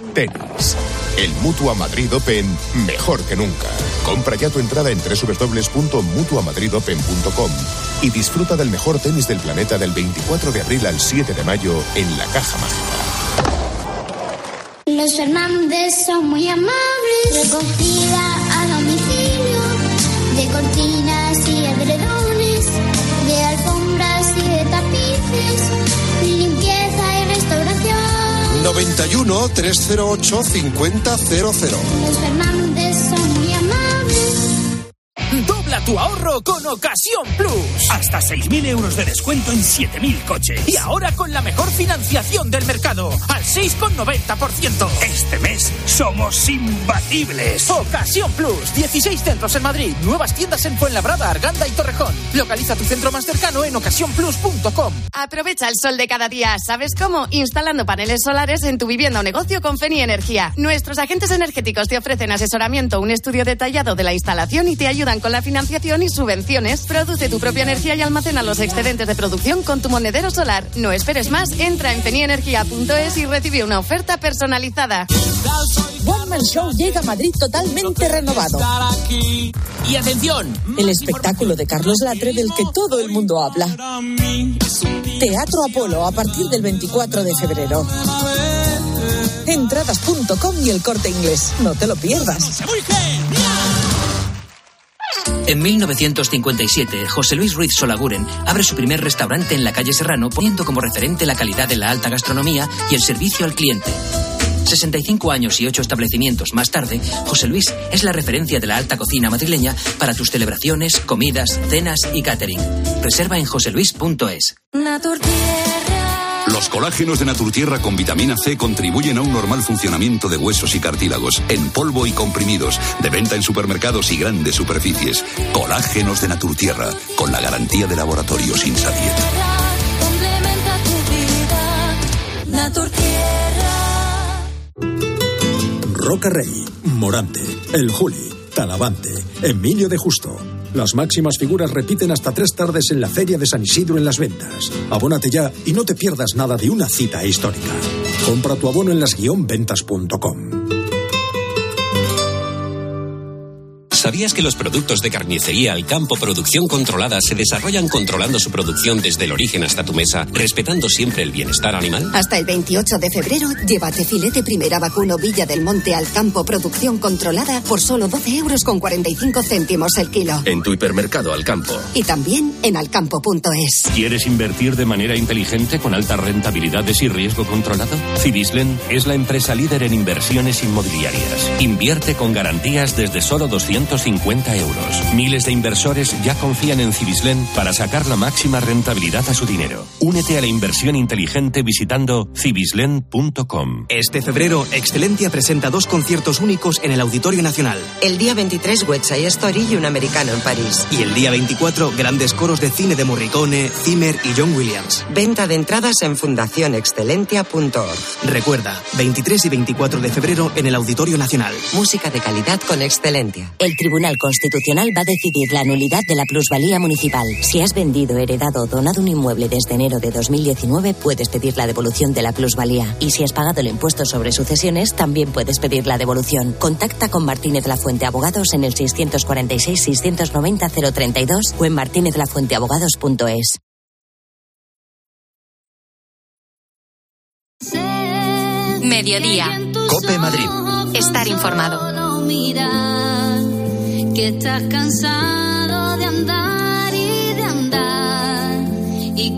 tenis. El Mutua Madrid Open mejor que nunca. Compra ya tu entrada en www.mutuamadridopen.com y disfruta del mejor tenis del planeta del 24 de abril al 7 de mayo en la Caja Mágica. Los Fernández son muy amables. 91 308 5000. Los Fernández son muy amables. Dobla tu ahorro con Ocasión Plus. Hasta 6.000 euros de descuento en 7.000 coches. Y ahora con la mejor financiación del mercado, al 6,90%. Este mes somos imbatibles. Ocasión Plus. 16 centros en Madrid. Nuevas tiendas en Fuenlabrada, Arganda y Torrejón. Localiza tu centro más cercano en ocasiónplus.com. Aprovecha el sol de cada día. ¿Sabes cómo? Instalando paneles solares en tu vivienda o negocio con Feni Energía. Nuestros agentes energéticos te ofrecen asesoramiento, un estudio detallado de la instalación y te ayudan con la financiación y subvenciones. Produce tu propia energía y almacena los excedentes de producción con tu monedero solar. No esperes más, entra en fenienergia.es y recibe una oferta personalizada. One Man Show llega a Madrid totalmente renovado. Y atención, El espectáculo de Carlos Latre del que todo el mundo habla. Teatro Apolo a partir del 24 de febrero. Entradas.com y el corte inglés. No te lo pierdas. En 1957, José Luis Ruiz Solaguren abre su primer restaurante en la calle Serrano, poniendo como referente la calidad de la alta gastronomía y el servicio al cliente. 65 años y 8 establecimientos más tarde, José Luis es la referencia de la alta cocina madrileña para tus celebraciones, comidas, cenas y catering. Reserva en joseluis.es. Los colágenos de Naturtierra con vitamina C contribuyen a un normal funcionamiento de huesos y cartílagos, en polvo y comprimidos, de venta en supermercados y grandes superficies. Colágenos de Naturtierra, con la garantía de laboratorio sin Insabiet. Roca Rey, Morante, El Juli, Talavante, Emilio de Justo. Las máximas figuras repiten hasta tres tardes en la Feria de San Isidro en las ventas. Abónate ya y no te pierdas nada de una cita histórica. Compra tu abono en las-ventas.com. ¿Sabías que los productos de carnicería al campo Producción Controlada se desarrollan controlando su producción desde el origen hasta tu mesa, respetando siempre el bienestar animal? Hasta el 28 de febrero, llévate filete primera vacuno Villa del Monte al campo Producción Controlada por solo 12 euros con 45 céntimos el kilo. En tu hipermercado al campo. Y también en alcampo.es. ¿Quieres invertir de manera inteligente con altas rentabilidades y riesgo controlado? Cibislen es la empresa líder en inversiones inmobiliarias. Invierte con garantías desde solo 200 150 euros. Miles de inversores ya confían en Cibislen para sacar la máxima rentabilidad a su dinero. Únete a la inversión inteligente visitando cibislen.com. Este febrero, Excelentia presenta dos conciertos únicos en el Auditorio Nacional. El día 23, West Side Story y un americano en París. Y el día 24, grandes coros de cine de Morricone, Zimmer y John Williams. Venta de entradas en fundacionexcelentia.org. Recuerda, 23 y 24 de febrero en el Auditorio Nacional. Música de calidad con Excelentia. El Tribunal Constitucional va a decidir la nulidad de la plusvalía municipal. Si has vendido, heredado o donado un inmueble desde enero de 2019, puedes pedir la devolución de la plusvalía. Y si has pagado el impuesto sobre sucesiones, también puedes pedir la devolución. Contacta con Martínez La Fuente Abogados en el 646-690-032 o en martinezlafuenteabogados.es. Mediodía. Cope Madrid. Estar informado que estás cansado de andar y de andar y.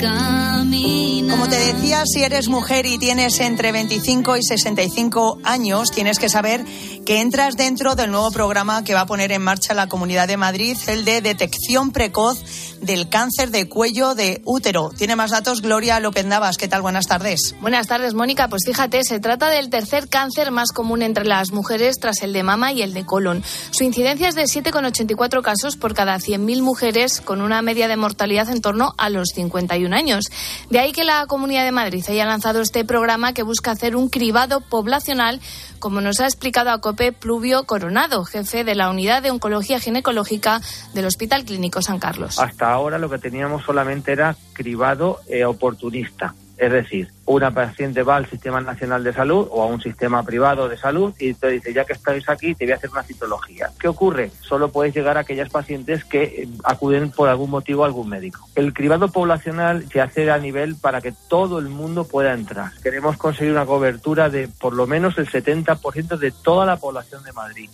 Como te decía, si eres mujer y tienes entre 25 y 65 años, tienes que saber que entras dentro del nuevo programa que va a poner en marcha la Comunidad de Madrid, el de detección precoz del cáncer de cuello de útero. Tiene más datos Gloria López Navas. ¿Qué tal? Buenas tardes. Buenas tardes, Mónica. Pues fíjate, se trata del tercer cáncer más común entre las mujeres tras el de mama y el de colon. Su incidencia es de 7,84 casos por cada 100.000 mujeres, con una media de mortalidad en torno a los 51 años. De ahí que la Comunidad de Madrid haya lanzado este programa que busca hacer un cribado poblacional como nos ha explicado a COPE Pluvio Coronado, jefe de la Unidad de Oncología Ginecológica del Hospital Clínico San Carlos. Hasta ahora lo que teníamos solamente era cribado eh, oportunista. Es decir, una paciente va al Sistema Nacional de Salud o a un sistema privado de salud y te dice, ya que estáis aquí, te voy a hacer una citología. ¿Qué ocurre? Solo puedes llegar a aquellas pacientes que eh, acuden por algún motivo a algún médico. El cribado poblacional se hace a nivel para que todo el mundo pueda entrar. Queremos conseguir una cobertura de por lo menos el 70% de toda la población de Madrid.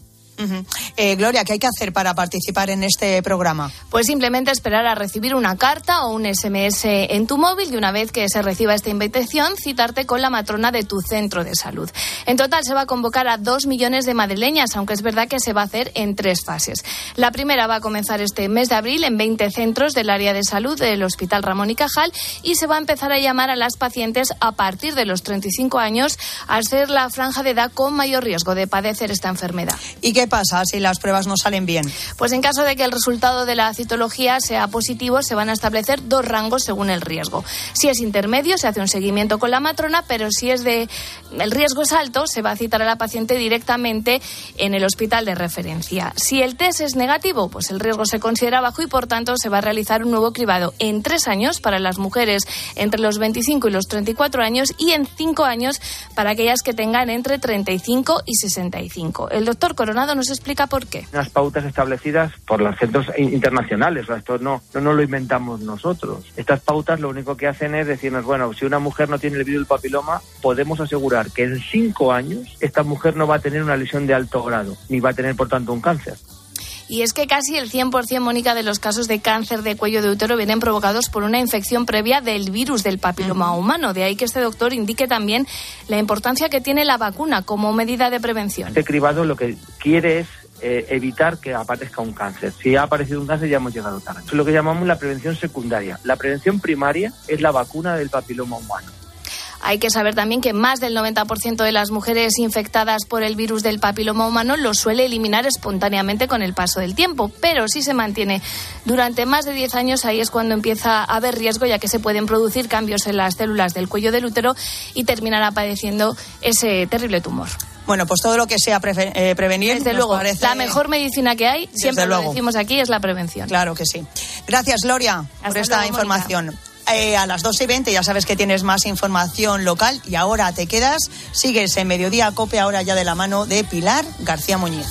Eh, Gloria, ¿qué hay que hacer para participar en este programa? Pues simplemente esperar a recibir una carta o un SMS en tu móvil y una vez que se reciba esta invitación, citarte con la matrona de tu centro de salud. En total se va a convocar a dos millones de madrileñas, aunque es verdad que se va a hacer en tres fases. La primera va a comenzar este mes de abril en 20 centros del área de salud del Hospital Ramón y Cajal y se va a empezar a llamar a las pacientes a partir de los 35 años al ser la franja de edad con mayor riesgo de padecer esta enfermedad. ¿Y qué pasa si las pruebas no salen bien? Pues en caso de que el resultado de la citología sea positivo, se van a establecer dos rangos según el riesgo. Si es intermedio, se hace un seguimiento con la matrona, pero si es de el riesgo es alto, se va a citar a la paciente directamente en el hospital de referencia. Si el test es negativo, pues el riesgo se considera bajo y por tanto se va a realizar un nuevo cribado en tres años para las mujeres entre los 25 y los 34 años y en cinco años para aquellas que tengan entre 35 y 65. El doctor Coronado nos explica por qué. Unas pautas establecidas por los centros internacionales, o esto no, no, no lo inventamos nosotros. Estas pautas lo único que hacen es decirnos, bueno, si una mujer no tiene el virus del papiloma, podemos asegurar que en cinco años esta mujer no va a tener una lesión de alto grado, ni va a tener por tanto un cáncer. Y es que casi el 100%, Mónica, de los casos de cáncer de cuello de útero vienen provocados por una infección previa del virus del papiloma humano. De ahí que este doctor indique también la importancia que tiene la vacuna como medida de prevención. Este cribado lo que quiere es eh, evitar que aparezca un cáncer. Si ha aparecido un cáncer ya hemos llegado tarde. Eso es lo que llamamos la prevención secundaria. La prevención primaria es la vacuna del papiloma humano. Hay que saber también que más del 90% de las mujeres infectadas por el virus del papiloma humano lo suele eliminar espontáneamente con el paso del tiempo, pero si se mantiene durante más de 10 años, ahí es cuando empieza a haber riesgo, ya que se pueden producir cambios en las células del cuello del útero y terminará padeciendo ese terrible tumor. Bueno, pues todo lo que sea eh, prevenir. Desde luego, la mejor medicina que hay, siempre lo decimos aquí, es la prevención. Claro que sí. Gracias, Gloria, por esta información. Eh, a las 2 y 20 ya sabes que tienes más información local y ahora te quedas, sigues en Mediodía Cope, ahora ya de la mano de Pilar García Muñiz.